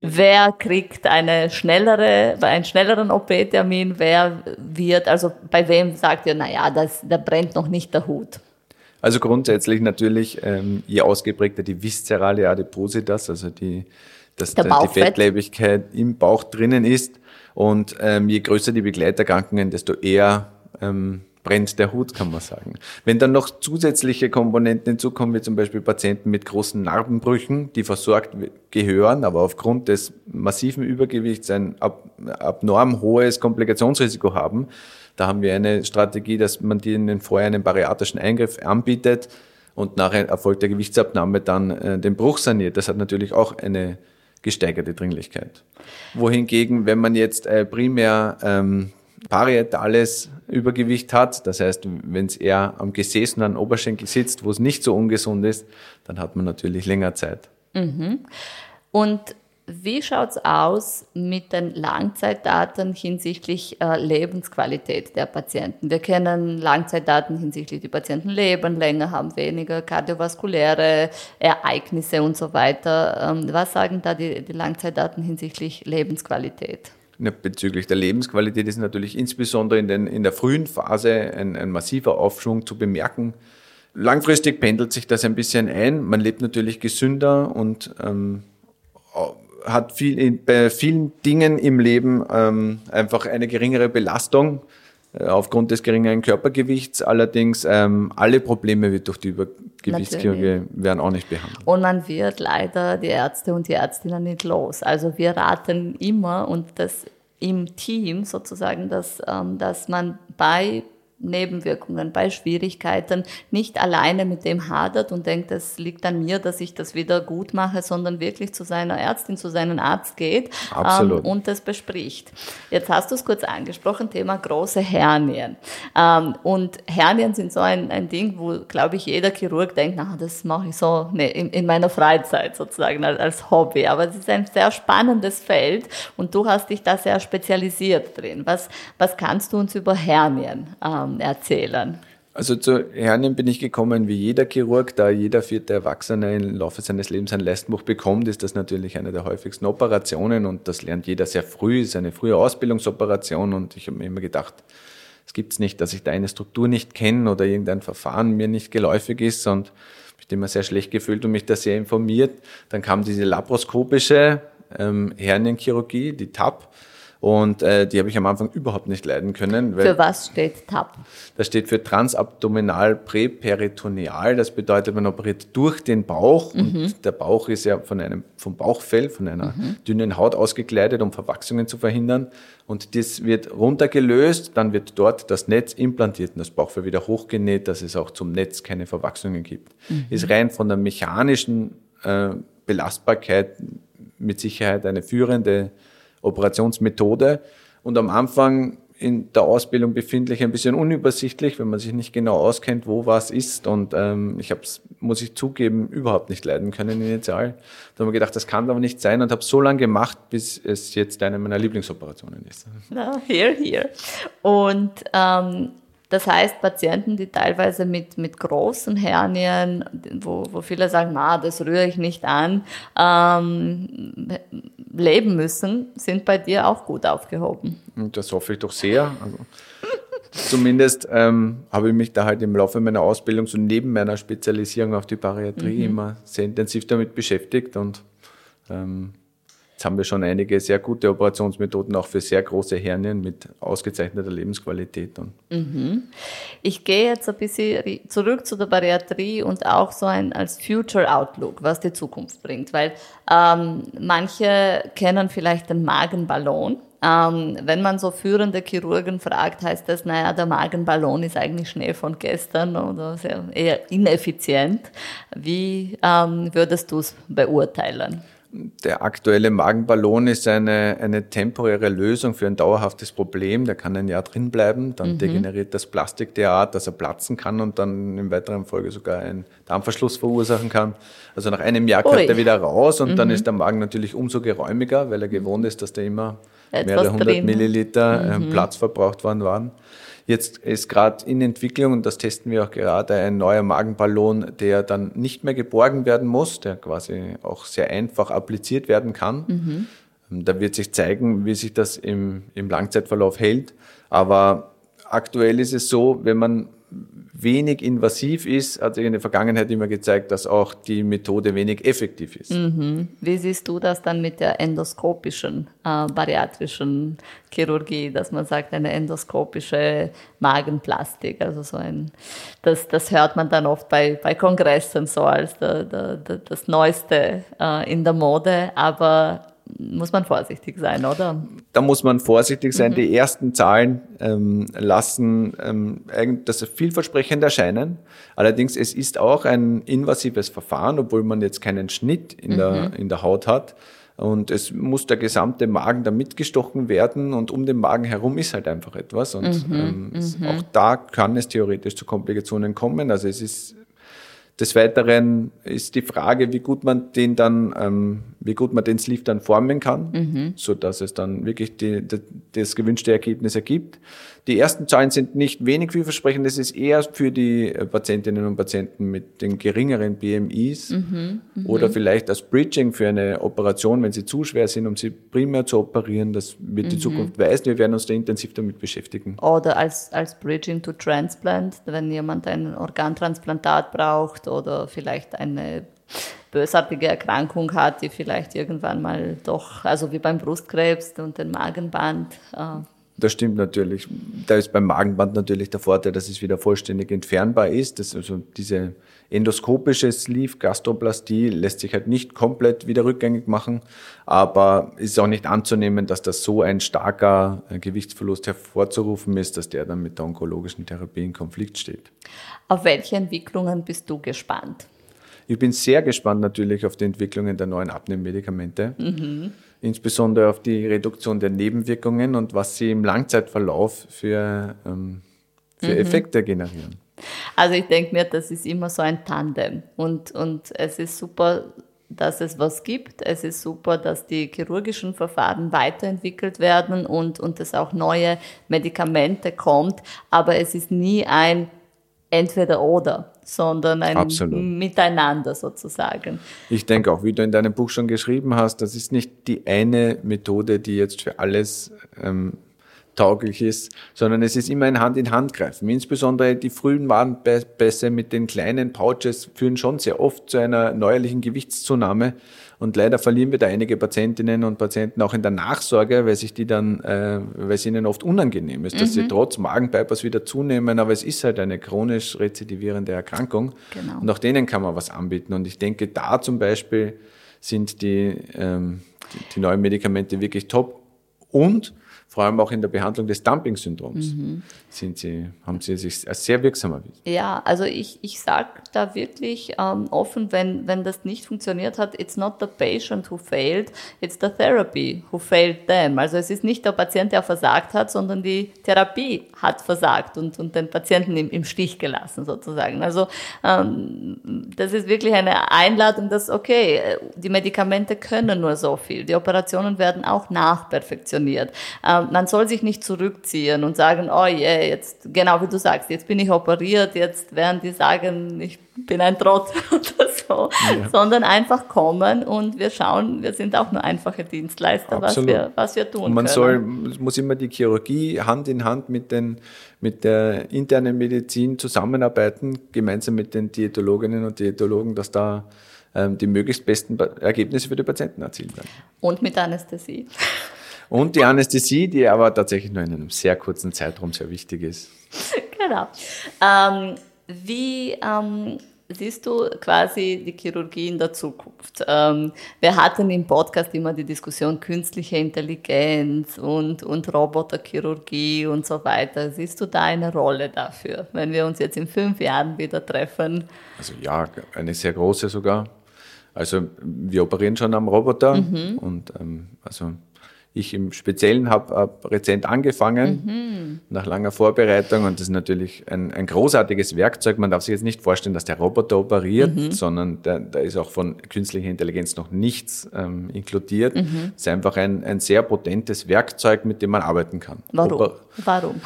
Wer kriegt eine schnellere, einen schnelleren OP-Termin? Wer wird, also bei wem sagt ihr, naja, das, da brennt noch nicht der Hut? Also grundsätzlich natürlich, ähm, je ausgeprägter die viszerale Adipositas, also die, dass die Fettleibigkeit im Bauch drinnen ist und ähm, je größer die Begleiterkrankungen, desto eher ähm, brennt der Hut, kann man sagen. Wenn dann noch zusätzliche Komponenten hinzukommen, wie zum Beispiel Patienten mit großen Narbenbrüchen, die versorgt gehören, aber aufgrund des massiven Übergewichts ein ab, abnorm hohes Komplikationsrisiko haben, da haben wir eine Strategie, dass man denen vorher einen bariatrischen Eingriff anbietet und nach Erfolg der Gewichtsabnahme dann äh, den Bruch saniert. Das hat natürlich auch eine gesteigerte Dringlichkeit. Wohingegen, wenn man jetzt äh, primär ähm, parietales Übergewicht hat, das heißt, wenn es eher am Gesäß und am Oberschenkel sitzt, wo es nicht so ungesund ist, dann hat man natürlich länger Zeit. Mhm. Und wie schaut es aus mit den Langzeitdaten hinsichtlich äh, Lebensqualität der Patienten? Wir kennen Langzeitdaten hinsichtlich, die Patienten leben länger, haben weniger kardiovaskuläre Ereignisse und so weiter. Ähm, was sagen da die, die Langzeitdaten hinsichtlich Lebensqualität? Bezüglich der Lebensqualität ist natürlich insbesondere in, den, in der frühen Phase ein, ein massiver Aufschwung zu bemerken. Langfristig pendelt sich das ein bisschen ein. Man lebt natürlich gesünder und ähm, hat viel, bei vielen Dingen im Leben ähm, einfach eine geringere Belastung äh, aufgrund des geringeren Körpergewichts. Allerdings ähm, alle Probleme wird durch die Übergewichtschirurgie werden auch nicht behandelt. Und man wird leider die Ärzte und die Ärztinnen nicht los. Also wir raten immer und das im Team sozusagen, dass, ähm, dass man bei Nebenwirkungen, bei Schwierigkeiten nicht alleine mit dem hadert und denkt, es liegt an mir, dass ich das wieder gut mache, sondern wirklich zu seiner Ärztin, zu seinem Arzt geht ähm, und das bespricht. Jetzt hast du es kurz angesprochen, Thema große Hernien. Ähm, und Hernien sind so ein, ein Ding, wo, glaube ich, jeder Chirurg denkt, na, das mache ich so nee, in, in meiner Freizeit sozusagen als, als Hobby. Aber es ist ein sehr spannendes Feld und du hast dich da sehr spezialisiert drin. Was, was kannst du uns über Hernien ähm, ähm, erzählen? Also zu Hernien bin ich gekommen wie jeder Chirurg, da jeder vierte Erwachsene im Laufe seines Lebens ein Lestenbuch bekommt, ist das natürlich eine der häufigsten Operationen und das lernt jeder sehr früh, ist eine frühe Ausbildungsoperation und ich habe mir immer gedacht, es gibt es nicht, dass ich da eine Struktur nicht kenne oder irgendein Verfahren mir nicht geläufig ist und ich immer sehr schlecht gefühlt und mich da sehr informiert. Dann kam diese laparoskopische ähm, Hernienchirurgie, die TAP, und äh, die habe ich am Anfang überhaupt nicht leiden können. für was steht TAP? Das steht für transabdominal präperitoneal. Das bedeutet, man operiert durch den Bauch. Mhm. Und der Bauch ist ja von einem, vom Bauchfell, von einer mhm. dünnen Haut ausgekleidet, um Verwachsungen zu verhindern. Und das wird runtergelöst, dann wird dort das Netz implantiert und das Bauchfell wieder hochgenäht, dass es auch zum Netz keine Verwachsungen gibt. Mhm. Ist rein von der mechanischen äh, Belastbarkeit mit Sicherheit eine führende Operationsmethode und am Anfang in der Ausbildung befindlich ein bisschen unübersichtlich, wenn man sich nicht genau auskennt, wo was ist. Und ähm, ich habe es, muss ich zugeben, überhaupt nicht leiden können initial. Da haben wir gedacht, das kann aber nicht sein und habe so lange gemacht, bis es jetzt eine meiner Lieblingsoperationen ist. Na, here, here. Und ähm, das heißt, Patienten, die teilweise mit, mit großen Hernien, wo, wo viele sagen, na, das rühre ich nicht an, ähm, leben müssen, sind bei dir auch gut aufgehoben. Das hoffe ich doch sehr. Also, zumindest ähm, habe ich mich da halt im Laufe meiner Ausbildung so neben meiner Spezialisierung auf die Bariatrie mhm. immer sehr intensiv damit beschäftigt und ähm, Jetzt haben wir schon einige sehr gute Operationsmethoden auch für sehr große Hernien mit ausgezeichneter Lebensqualität. Mhm. Ich gehe jetzt ein bisschen zurück zu der Bariatrie und auch so ein als Future Outlook, was die Zukunft bringt, weil ähm, manche kennen vielleicht den Magenballon. Ähm, wenn man so führende Chirurgen fragt, heißt das, naja, der Magenballon ist eigentlich Schnee von gestern oder sehr, eher ineffizient. Wie ähm, würdest du es beurteilen? Der aktuelle Magenballon ist eine, eine temporäre Lösung für ein dauerhaftes Problem. Der kann ein Jahr drin bleiben, dann mhm. degeneriert das Plastik derart, dass er platzen kann und dann in weiterer Folge sogar einen Darmverschluss verursachen kann. Also nach einem Jahr kommt er wieder raus und mhm. dann ist der Magen natürlich umso geräumiger, weil er gewohnt ist, dass da immer mehrere hundert Milliliter ähm, mhm. Platz verbraucht worden waren. Jetzt ist gerade in Entwicklung, und das testen wir auch gerade, ein neuer Magenballon, der dann nicht mehr geborgen werden muss, der quasi auch sehr einfach appliziert werden kann. Mhm. Ähm, da wird sich zeigen, wie sich das im, im Langzeitverlauf hält. Aber aktuell ist es so, wenn man wenig invasiv ist, hat sich in der Vergangenheit immer gezeigt, dass auch die Methode wenig effektiv ist. Mhm. Wie siehst du das dann mit der endoskopischen, äh, bariatrischen Chirurgie, dass man sagt, eine endoskopische Magenplastik, also so ein, das, das hört man dann oft bei, bei Kongressen so als der, der, der, das Neueste äh, in der Mode, aber muss man vorsichtig sein, oder? Da muss man vorsichtig sein. Mhm. Die ersten Zahlen ähm, lassen ähm, das vielversprechend erscheinen. Allerdings, es ist auch ein invasives Verfahren, obwohl man jetzt keinen Schnitt in, mhm. der, in der Haut hat. Und es muss der gesamte Magen da mitgestochen werden und um den Magen herum ist halt einfach etwas. Und mhm, ähm, mhm. auch da kann es theoretisch zu Komplikationen kommen. Also es ist des Weiteren ist die Frage, wie gut man den dann, ähm, wie gut man den Sleeve dann formen kann, mhm. so dass es dann wirklich die, die, das gewünschte Ergebnis ergibt. Die ersten Zahlen sind nicht wenig vielversprechend. Das ist eher für die äh, Patientinnen und Patienten mit den geringeren BMIs mhm, mhm, oder vielleicht als Bridging für eine Operation, wenn sie zu schwer sind, um sie primär zu operieren. Das wird mhm. die Zukunft weisen. Wir werden uns da intensiv damit beschäftigen. Oder als, als Bridging to Transplant, wenn jemand ein Organtransplantat braucht oder vielleicht eine bösartige Erkrankung hat, die vielleicht irgendwann mal doch, also wie beim Brustkrebs und den Magenband, äh, das stimmt natürlich. Da ist beim Magenband natürlich der Vorteil, dass es wieder vollständig entfernbar ist. Das also diese endoskopische Sleeve Gastroplastie lässt sich halt nicht komplett wieder rückgängig machen, aber es ist auch nicht anzunehmen, dass das so ein starker äh, Gewichtsverlust hervorzurufen ist, dass der dann mit der onkologischen Therapie in Konflikt steht. Auf welche Entwicklungen bist du gespannt? Ich bin sehr gespannt natürlich auf die Entwicklungen der neuen Abnehmmedikamente. Mhm insbesondere auf die Reduktion der Nebenwirkungen und was sie im Langzeitverlauf für, ähm, für mhm. Effekte generieren. Also ich denke mir, das ist immer so ein Tandem und, und es ist super, dass es was gibt. Es ist super, dass die chirurgischen Verfahren weiterentwickelt werden und, und es auch neue Medikamente kommt, aber es ist nie ein entweder oder, sondern ein Absolut. Miteinander sozusagen. Ich denke auch, wie du in deinem Buch schon geschrieben hast, das ist nicht die eine Methode, die jetzt für alles ähm, tauglich ist, sondern es ist immer ein Hand in Hand greifen. Insbesondere die frühen Warnpässe mit den kleinen Pouches führen schon sehr oft zu einer neuerlichen Gewichtszunahme. Und leider verlieren wir da einige Patientinnen und Patienten auch in der Nachsorge, weil sich die dann, äh, weil es ihnen oft unangenehm ist, dass mhm. sie trotz Magenbypass wieder zunehmen, aber es ist halt eine chronisch rezidivierende Erkrankung. Genau. Und auch denen kann man was anbieten. Und ich denke, da zum Beispiel sind die, ähm, die, die neuen Medikamente wirklich top. Und vor allem auch in der Behandlung des Dumping-Syndroms mhm. sie, haben sie sich als sehr wirksam erwiesen. Ja, also ich, ich sage da wirklich ähm, offen, wenn, wenn das nicht funktioniert hat, it's not the patient who failed, it's the therapy who failed them. Also es ist nicht der Patient, der versagt hat, sondern die Therapie hat versagt und, und den Patienten im, im Stich gelassen sozusagen. Also ähm, das ist wirklich eine Einladung, dass, okay, die Medikamente können nur so viel, die Operationen werden auch nachperfektioniert. Ähm, man soll sich nicht zurückziehen und sagen, oh yeah, jetzt, genau wie du sagst, jetzt bin ich operiert, jetzt werden die sagen, ich bin ein Trotz <laughs> oder so, ja. sondern einfach kommen und wir schauen, wir sind auch nur einfache Dienstleister, was wir, was wir tun und man können. Soll, muss immer die Chirurgie Hand in Hand mit, den, mit der internen Medizin zusammenarbeiten, gemeinsam mit den Diätologinnen und Diätologen, dass da ähm, die möglichst besten Ergebnisse für die Patienten erzielen werden. Und mit Anästhesie. <laughs> Und die Anästhesie, die aber tatsächlich nur in einem sehr kurzen Zeitraum sehr wichtig ist. Genau. Ähm, wie ähm, siehst du quasi die Chirurgie in der Zukunft? Ähm, wir hatten im Podcast immer die Diskussion künstliche Intelligenz und, und Roboterchirurgie und so weiter. Siehst du da eine Rolle dafür, wenn wir uns jetzt in fünf Jahren wieder treffen? Also ja, eine sehr große sogar. Also wir operieren schon am Roboter mhm. und ähm, also ich im Speziellen habe hab rezent angefangen, mhm. nach langer Vorbereitung. Und das ist natürlich ein, ein, großartiges Werkzeug. Man darf sich jetzt nicht vorstellen, dass der Roboter operiert, mhm. sondern da, da, ist auch von künstlicher Intelligenz noch nichts ähm, inkludiert. Mhm. Es ist einfach ein, ein sehr potentes Werkzeug, mit dem man arbeiten kann. Warum? Oper Warum?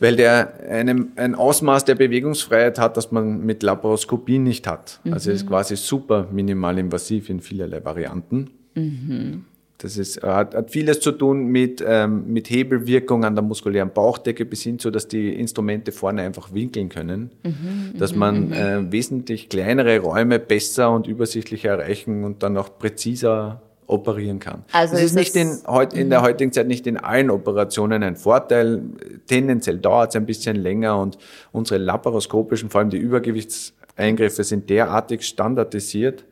Weil der einem, ein Ausmaß der Bewegungsfreiheit hat, das man mit Laparoskopie nicht hat. Also es ist mhm. quasi super minimal invasiv in vielerlei Varianten. Mhm. Das ist, hat, hat vieles zu tun mit, ähm, mit Hebelwirkung an der muskulären Bauchdecke bis hin zu, dass die Instrumente vorne einfach winkeln können, mhm, dass man mhm. äh, wesentlich kleinere Räume besser und übersichtlicher erreichen und dann auch präziser operieren kann. Also das ist, ist nicht in, in der mhm. heutigen Zeit nicht in allen Operationen ein Vorteil. Tendenziell dauert es ein bisschen länger und unsere laparoskopischen, vor allem die Übergewichtseingriffe sind derartig standardisiert,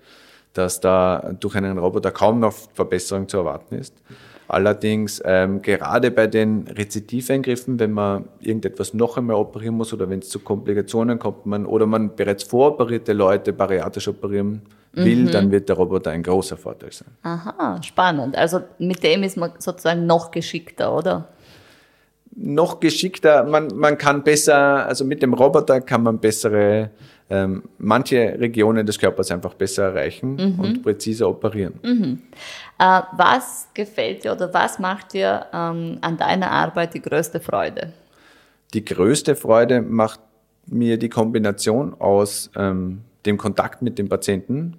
dass da durch einen Roboter kaum noch Verbesserung zu erwarten ist. Allerdings ähm, gerade bei den Rezidivengriffen, wenn man irgendetwas noch einmal operieren muss oder wenn es zu Komplikationen kommt man, oder man bereits voroperierte Leute bariatisch operieren will, mhm. dann wird der Roboter ein großer Vorteil sein. Aha, spannend. Also mit dem ist man sozusagen noch geschickter, oder? Noch geschickter. Man, man kann besser, also mit dem Roboter kann man bessere ähm, manche Regionen des Körpers einfach besser erreichen mhm. und präziser operieren. Mhm. Äh, was gefällt dir oder was macht dir ähm, an deiner Arbeit die größte Freude? Die größte Freude macht mir die Kombination aus ähm, dem Kontakt mit dem Patienten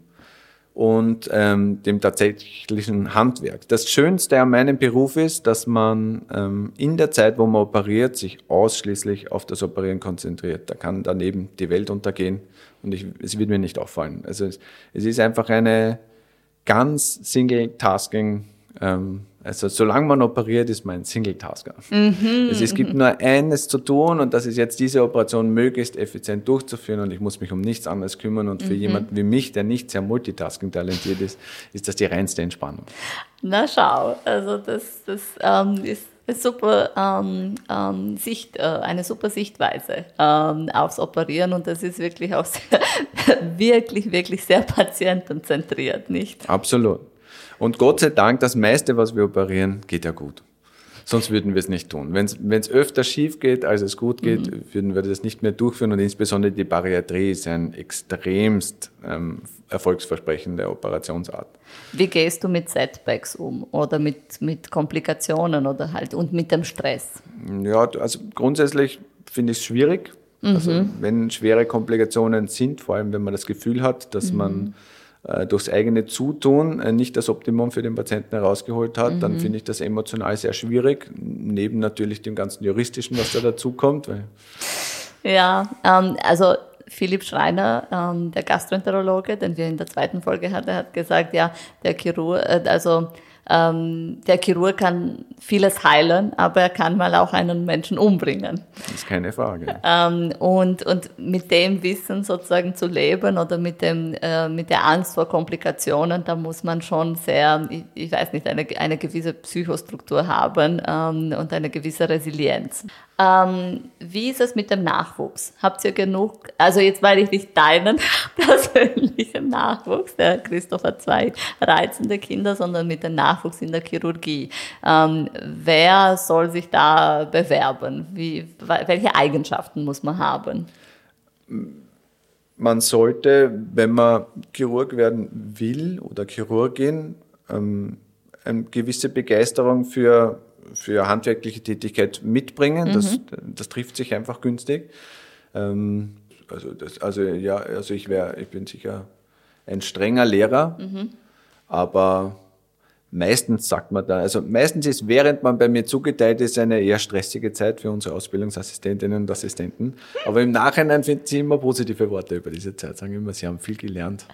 und ähm, dem tatsächlichen Handwerk. Das Schönste an meinem Beruf ist, dass man ähm, in der Zeit, wo man operiert, sich ausschließlich auf das Operieren konzentriert. Da kann daneben die Welt untergehen und ich, es wird mir nicht auffallen. Also es, es ist einfach eine ganz Single-Tasking ähm, also solange man operiert, ist man ein Single-Tasker. Mhm, also es gibt nur eines zu tun und das ist jetzt diese Operation möglichst effizient durchzuführen und ich muss mich um nichts anderes kümmern und für mhm. jemanden wie mich, der nicht sehr multitasking talentiert ist, ist das die reinste Entspannung. Na schau, also das, das ähm, ist eine super ähm, ähm, Sicht, äh, eine super Sichtweise ähm, aufs Operieren und das ist wirklich auch sehr, <laughs> wirklich, wirklich sehr patientenzentriert, nicht? Absolut. Und Gott sei Dank, das meiste, was wir operieren, geht ja gut. Sonst würden wir es nicht tun. Wenn es öfter schief geht, als es gut geht, mhm. würden wir das nicht mehr durchführen. Und insbesondere die Bariatrie ist ein extremst ähm, erfolgsversprechende Operationsart. Wie gehst du mit Setbacks um oder mit, mit Komplikationen oder halt und mit dem Stress? Ja, also grundsätzlich finde ich es schwierig. Also mhm. Also wenn schwere Komplikationen sind, vor allem wenn man das Gefühl hat, dass mhm. man äh, durchs eigene Zutun äh, nicht das Optimum für den Patienten herausgeholt hat, mhm. dann finde ich das emotional sehr schwierig, neben natürlich dem ganzen Juristischen, was da dazukommt. Ja, ähm, also Philipp Schreiner, ähm, der Gastroenterologe, den wir in der zweiten Folge hatten, hat gesagt, ja, der Chirurg, äh, also ähm, der Chirurg kann vieles heilen, aber er kann mal auch einen Menschen umbringen. Das ist keine Frage. Ähm, und, und mit dem Wissen sozusagen zu leben oder mit, dem, äh, mit der Angst vor Komplikationen, da muss man schon sehr, ich, ich weiß nicht, eine, eine gewisse Psychostruktur haben ähm, und eine gewisse Resilienz. Ähm, wie ist es mit dem Nachwuchs? Habt ihr genug, also jetzt meine ich nicht deinen <laughs> persönlichen Nachwuchs, der Christoph hat zwei reizende Kinder, sondern mit dem Nachwuchs in der Chirurgie. Ähm, wer soll sich da bewerben? Wie, welche Eigenschaften muss man haben? Man sollte, wenn man Chirurg werden will oder Chirurgin, ähm, eine gewisse Begeisterung für für handwerkliche Tätigkeit mitbringen. Mhm. Das, das trifft sich einfach günstig. Ähm, also, das, also ja, also ich wäre, ich bin sicher ein strenger Lehrer, mhm. aber meistens sagt man da, also meistens ist, während man bei mir zugeteilt ist, eine eher stressige Zeit für unsere Ausbildungsassistentinnen und Assistenten. Aber im Nachhinein finden sie immer positive Worte über diese Zeit, sagen immer, sie haben viel gelernt.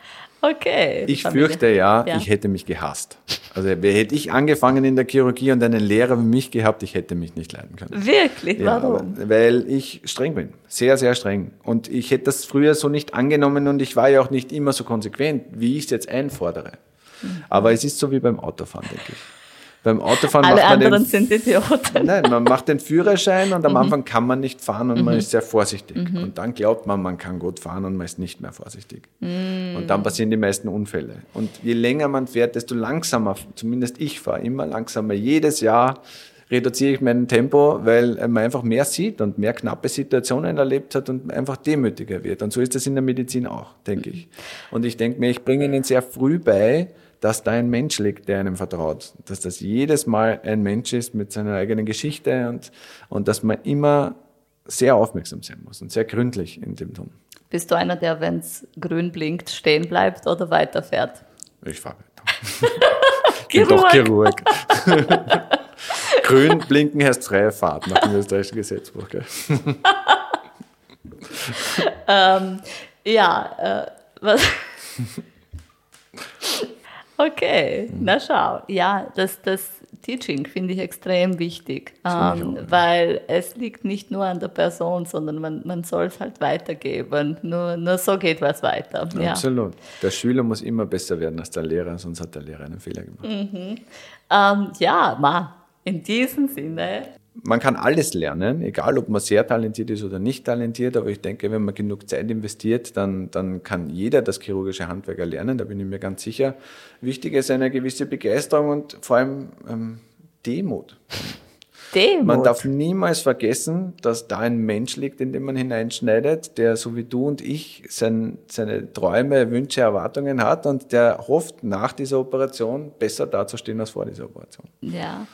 Okay. Ich Familie. fürchte ja, ja, ich hätte mich gehasst. Also hätte ich angefangen in der Chirurgie und einen Lehrer wie mich gehabt, ich hätte mich nicht leiden können. Wirklich? Ja, Warum? Weil ich streng bin. Sehr, sehr streng. Und ich hätte das früher so nicht angenommen und ich war ja auch nicht immer so konsequent, wie ich es jetzt einfordere. Aber es ist so wie beim Autofahren, denke ich. Beim Autofahren Alle macht man anderen den, sind Idioten. Nein, man macht den Führerschein und am mhm. Anfang kann man nicht fahren und mhm. man ist sehr vorsichtig. Mhm. Und dann glaubt man, man kann gut fahren und man ist nicht mehr vorsichtig. Mhm. Und dann passieren die meisten Unfälle. Und je länger man fährt, desto langsamer, zumindest ich fahre immer langsamer. Jedes Jahr reduziere ich mein Tempo, weil man einfach mehr sieht und mehr knappe Situationen erlebt hat und einfach demütiger wird. Und so ist das in der Medizin auch, denke ich. Und ich denke mir, ich bringe Ihnen sehr früh bei, dass da ein Mensch liegt, der einem vertraut. Dass das jedes Mal ein Mensch ist mit seiner eigenen Geschichte und, und dass man immer sehr aufmerksam sein muss und sehr gründlich in dem tun. Bist du einer, der, wenn es grün blinkt, stehen bleibt oder weiterfährt? Ich fahre weiter. ich <laughs> bin doch Chirurg. <laughs> grün blinken heißt freie Fahrt nach dem österreichischen Gesetzbuch. <laughs> Ähm, ja, äh, was. Okay, mhm. na schau. Ja, das, das Teaching finde ich extrem wichtig, ähm, ich weil es liegt nicht nur an der Person, sondern man, man soll es halt weitergeben. Nur, nur so geht was weiter. Ja. Absolut. Der Schüler muss immer besser werden als der Lehrer, sonst hat der Lehrer einen Fehler gemacht. Mhm. Ähm, ja, ma, in diesem Sinne man kann alles lernen, egal ob man sehr talentiert ist oder nicht talentiert, aber ich denke, wenn man genug Zeit investiert, dann, dann kann jeder das chirurgische Handwerk erlernen, da bin ich mir ganz sicher. Wichtig ist eine gewisse Begeisterung und vor allem ähm, Demut. Demut. Man darf niemals vergessen, dass da ein Mensch liegt, in den man hineinschneidet, der so wie du und ich sein, seine Träume, Wünsche, Erwartungen hat und der hofft, nach dieser Operation besser dazustehen als vor dieser Operation. Ja,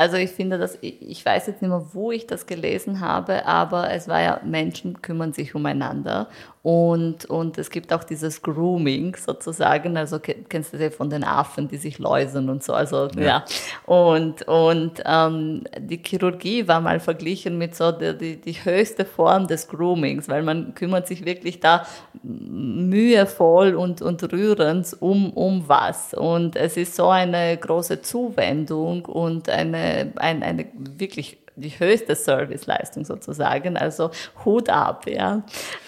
also ich finde das, ich weiß jetzt nicht mehr, wo ich das gelesen habe, aber es war ja, Menschen kümmern sich umeinander und, und es gibt auch dieses Grooming sozusagen, also kennst du das ja von den Affen, die sich läusern und so, also ja. ja. Und, und ähm, die Chirurgie war mal verglichen mit so der, die, die höchste Form des Groomings, weil man kümmert sich wirklich da mühevoll und, und rührend um, um was. Und es ist so eine große Zuwendung und eine, ein, eine wirklich die höchste Serviceleistung sozusagen. Also Hut ab, ja.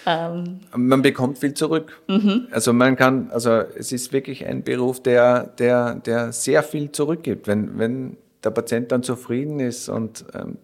Ähm. Man bekommt viel zurück. Mhm. Also man kann, also es ist wirklich ein Beruf, der, der, der sehr viel zurückgibt. Wenn, wenn der Patient dann zufrieden ist und ähm,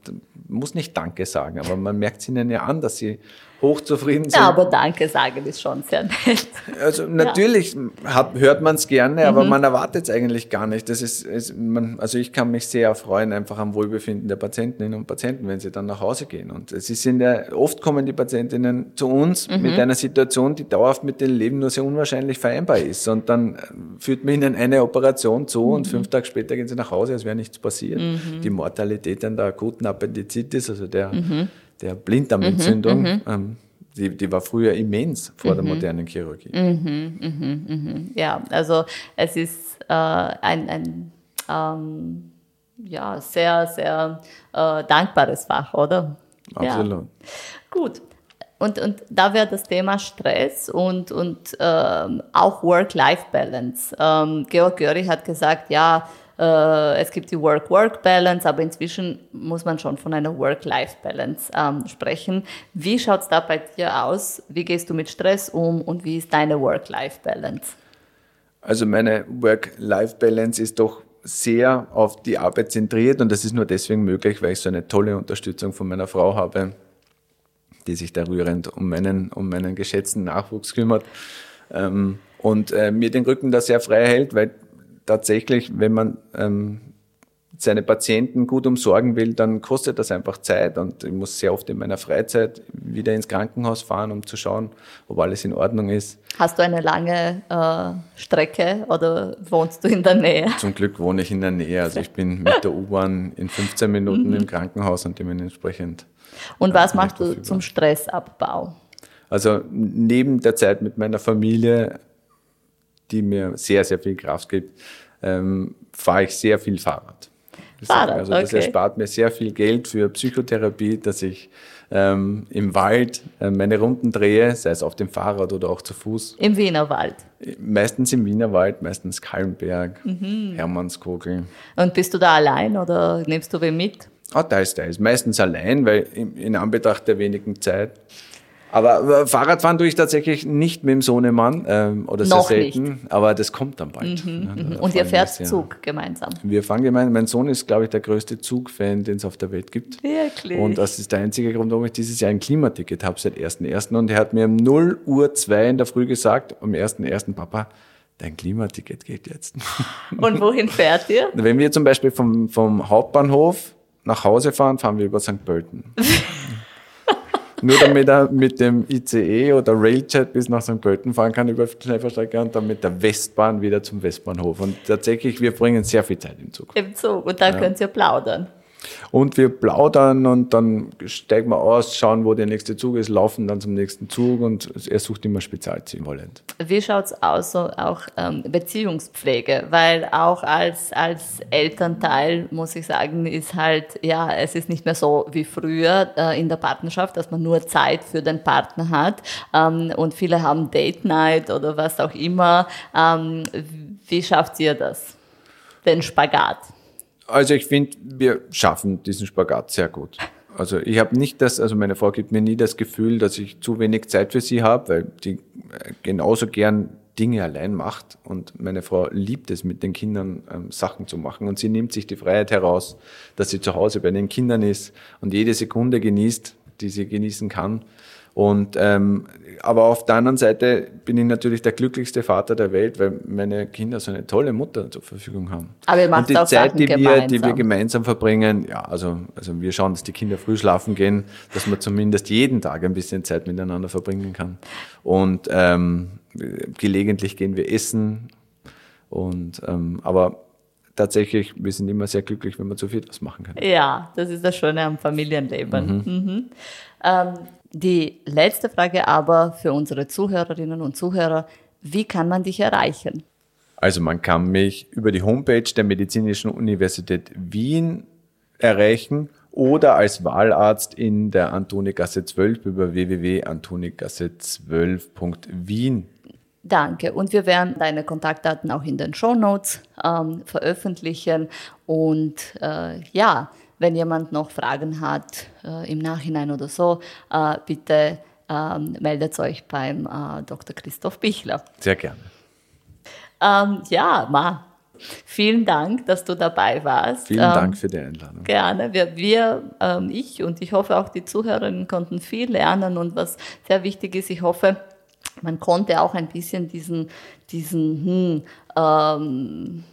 muss nicht Danke sagen, aber man merkt es ihnen ja an, dass sie hochzufrieden sind. Ja, aber Danke sagen ist schon sehr nett. Also natürlich ja. hat, hört man es gerne, aber mhm. man erwartet es eigentlich gar nicht. Das ist, ist man, also ich kann mich sehr freuen einfach am Wohlbefinden der Patientinnen und Patienten, wenn sie dann nach Hause gehen. Und es sind ja, oft kommen die Patientinnen zu uns mhm. mit einer Situation, die dauerhaft mit dem Leben nur sehr unwahrscheinlich vereinbar ist. Und dann äh, führt man ihnen eine Operation zu mhm. und fünf Tage später gehen sie nach Hause, als wäre nichts passiert. Mhm. Die Mortalität an der akuten Appendizitis, also der mhm der Blinddarmentzündung, mhm, mhm, ähm, die, die war früher immens vor mhm. der modernen Chirurgie. Mhm, mhm, mhm, ja, also es ist äh, ein, ein ähm, ja, sehr, sehr äh, dankbares Fach, oder? Absolut. Ja. Gut. Und, und da wäre das Thema Stress und, und ähm, auch Work-Life-Balance. Ähm, Georg Göri hat gesagt, ja, es gibt die Work-Work-Balance, aber inzwischen muss man schon von einer Work-Life-Balance ähm, sprechen. Wie schaut es da bei dir aus? Wie gehst du mit Stress um und wie ist deine Work-Life-Balance? Also meine Work-Life-Balance ist doch sehr auf die Arbeit zentriert und das ist nur deswegen möglich, weil ich so eine tolle Unterstützung von meiner Frau habe, die sich da rührend um meinen, um meinen geschätzten Nachwuchs kümmert ähm, und äh, mir den Rücken da sehr frei hält, weil tatsächlich, wenn man ähm, seine Patienten gut umsorgen will, dann kostet das einfach Zeit und ich muss sehr oft in meiner Freizeit wieder ins Krankenhaus fahren, um zu schauen, ob alles in Ordnung ist. Hast du eine lange äh, Strecke oder wohnst du in der Nähe? Zum Glück wohne ich in der Nähe. Also ich bin mit der U-Bahn in 15 Minuten mhm. im Krankenhaus und dementsprechend. Und was äh, machst du zum Stressabbau? Also neben der Zeit mit meiner Familie die mir sehr, sehr viel Kraft gibt, ähm, fahre ich sehr viel Fahrrad. Fahrrad, also das okay. erspart mir sehr viel Geld für Psychotherapie, dass ich ähm, im Wald äh, meine Runden drehe, sei es auf dem Fahrrad oder auch zu Fuß. Im Wienerwald. Meistens im Wienerwald, meistens Kallenberg, Mhm. Hermannskogel. Und bist du da allein oder nimmst du wen mit? Ah, teils, teils. Meistens allein, weil in, in Anbetracht der wenigen Zeit. Aber äh, Fahrradfahren tue ich tatsächlich nicht mit dem Sohnemann ähm, oder sehr Noch selten, aber das kommt dann bald. Ja, da Mhm. Und freue ihr fährt sehr. Zug gemeinsam. Wir fahren gemeinsam. Mein Sohn ist, glaube ich, der größte Zugfan, den es auf der Welt gibt. Wirklich? Und das ist der einzige Grund, warum ich dieses Jahr ein Klimaticket habe seit 1.1. Und er hat mir um 0 Uhr 2 in der Früh gesagt, am 1.1. Papa, dein Klimaticket geht jetzt. <laughs> Und wohin fährt ihr? Wenn wir zum Beispiel vom, vom Hauptbahnhof nach Hause fahren, fahren wir über St. Pölten. <laughs> Nur damit er mit dem ICE oder Railjet bis nach St. Pölten fahren kann über Schnellfahrstrecke und dann mit der Westbahn wieder zum Westbahnhof. Und tatsächlich, wir bringen sehr viel Zeit im Zug. Im Zug. Und dann könnt ihr plaudern. Und wir plaudern und dann steigen wir aus, schauen, wo der nächste Zug ist, laufen dann zum nächsten Zug und er sucht immer Spezialziel wollend. Wie schaut's aus, so auch ähm, Beziehungspflege? Weil auch als, als Elternteil, muss ich sagen, ist halt, ja, es ist nicht mehr so wie früher äh, in der Partnerschaft, dass man nur Zeit für den Partner hat. Ähm, und viele haben Date Night oder was auch immer. Ähm, wie schafft ihr das? Den Spagat? Also ich finde, wir schaffen diesen Spagat sehr gut. Also ich habe nicht das, also meine Frau gibt mir nie das Gefühl, dass ich zu wenig Zeit für sie habe, weil die äh, genauso gern Dinge allein macht und meine Frau liebt es, mit den Kindern ähm, Sachen zu machen und sie nimmt sich die Freiheit heraus, dass sie zu Hause bei den Kindern ist und jede Sekunde genießt, die sie genießen kann. Und ähm, aber auf der anderen Seite bin ich natürlich der glücklichste Vater der Welt, weil meine Kinder so eine tolle Mutter zur Verfügung haben. Aber ihr macht und die auch Zeit, Sachen die wir, die wir gemeinsam. gemeinsam verbringen, ja, also, also wir schauen, dass die Kinder früh schlafen gehen, dass man zumindest jeden Tag ein bisschen Zeit miteinander verbringen kann. Und ähm, gelegentlich gehen wir essen. Und ähm, aber tatsächlich, wir sind immer sehr glücklich, wenn wir zu viel was machen können. Ja, das ist das Schöne am Familienleben. Mhm. Ähm, die letzte Frage aber für unsere Zuhörerinnen und Zuhörer, wie kann man dich erreichen? Also man kann mich über die Homepage der Medizinischen Universität Wien erreichen oder als Wahlarzt in der Antonigasse 12 über www.antonigasse12.wien. Danke. Und wir werden deine Kontaktdaten auch in den Show Notes ähm, veröffentlichen. Und äh, ja, wenn jemand noch Fragen hat äh, im Nachhinein oder so, äh, bitte ähm, meldet euch beim äh, Dr. Christoph Bichler. Sehr gerne. Ähm, ja, Ma, vielen Dank, dass du dabei warst. Vielen ähm, Dank für die Einladung. Gerne. Wir, wir ähm, ich und ich hoffe auch die Zuhörerinnen konnten viel lernen und was sehr wichtig ist, ich hoffe, man konnte auch ein bisschen diesen, diesen hm, ähm,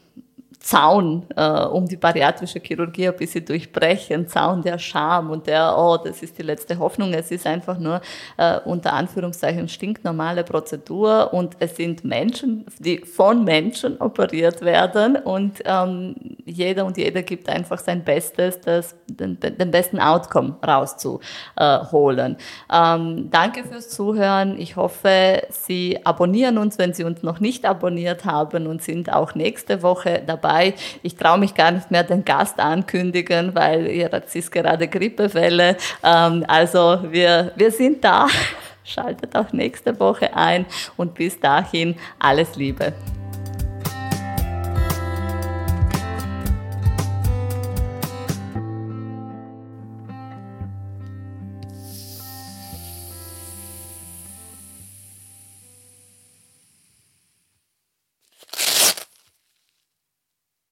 Zaun äh, um die bariatrische Chirurgie ein bisschen durchbrechen, Zaun der Scham und der, oh, das ist die letzte Hoffnung. Es ist einfach nur äh, unter Anführungszeichen stinknormale Prozedur und es sind Menschen, die von Menschen operiert werden und ähm, jeder und jeder gibt einfach sein Bestes, das, den, den besten Outcome rauszuholen. Ähm, danke fürs Zuhören. Ich hoffe, Sie abonnieren uns, wenn Sie uns noch nicht abonniert haben und sind auch nächste Woche dabei. Ich traue mich gar nicht mehr den Gast ankündigen, weil jetzt ist gerade Grippewelle. Ähm, also wir, wir sind da. <laughs> Schaltet auch nächste Woche ein und bis dahin alles Liebe.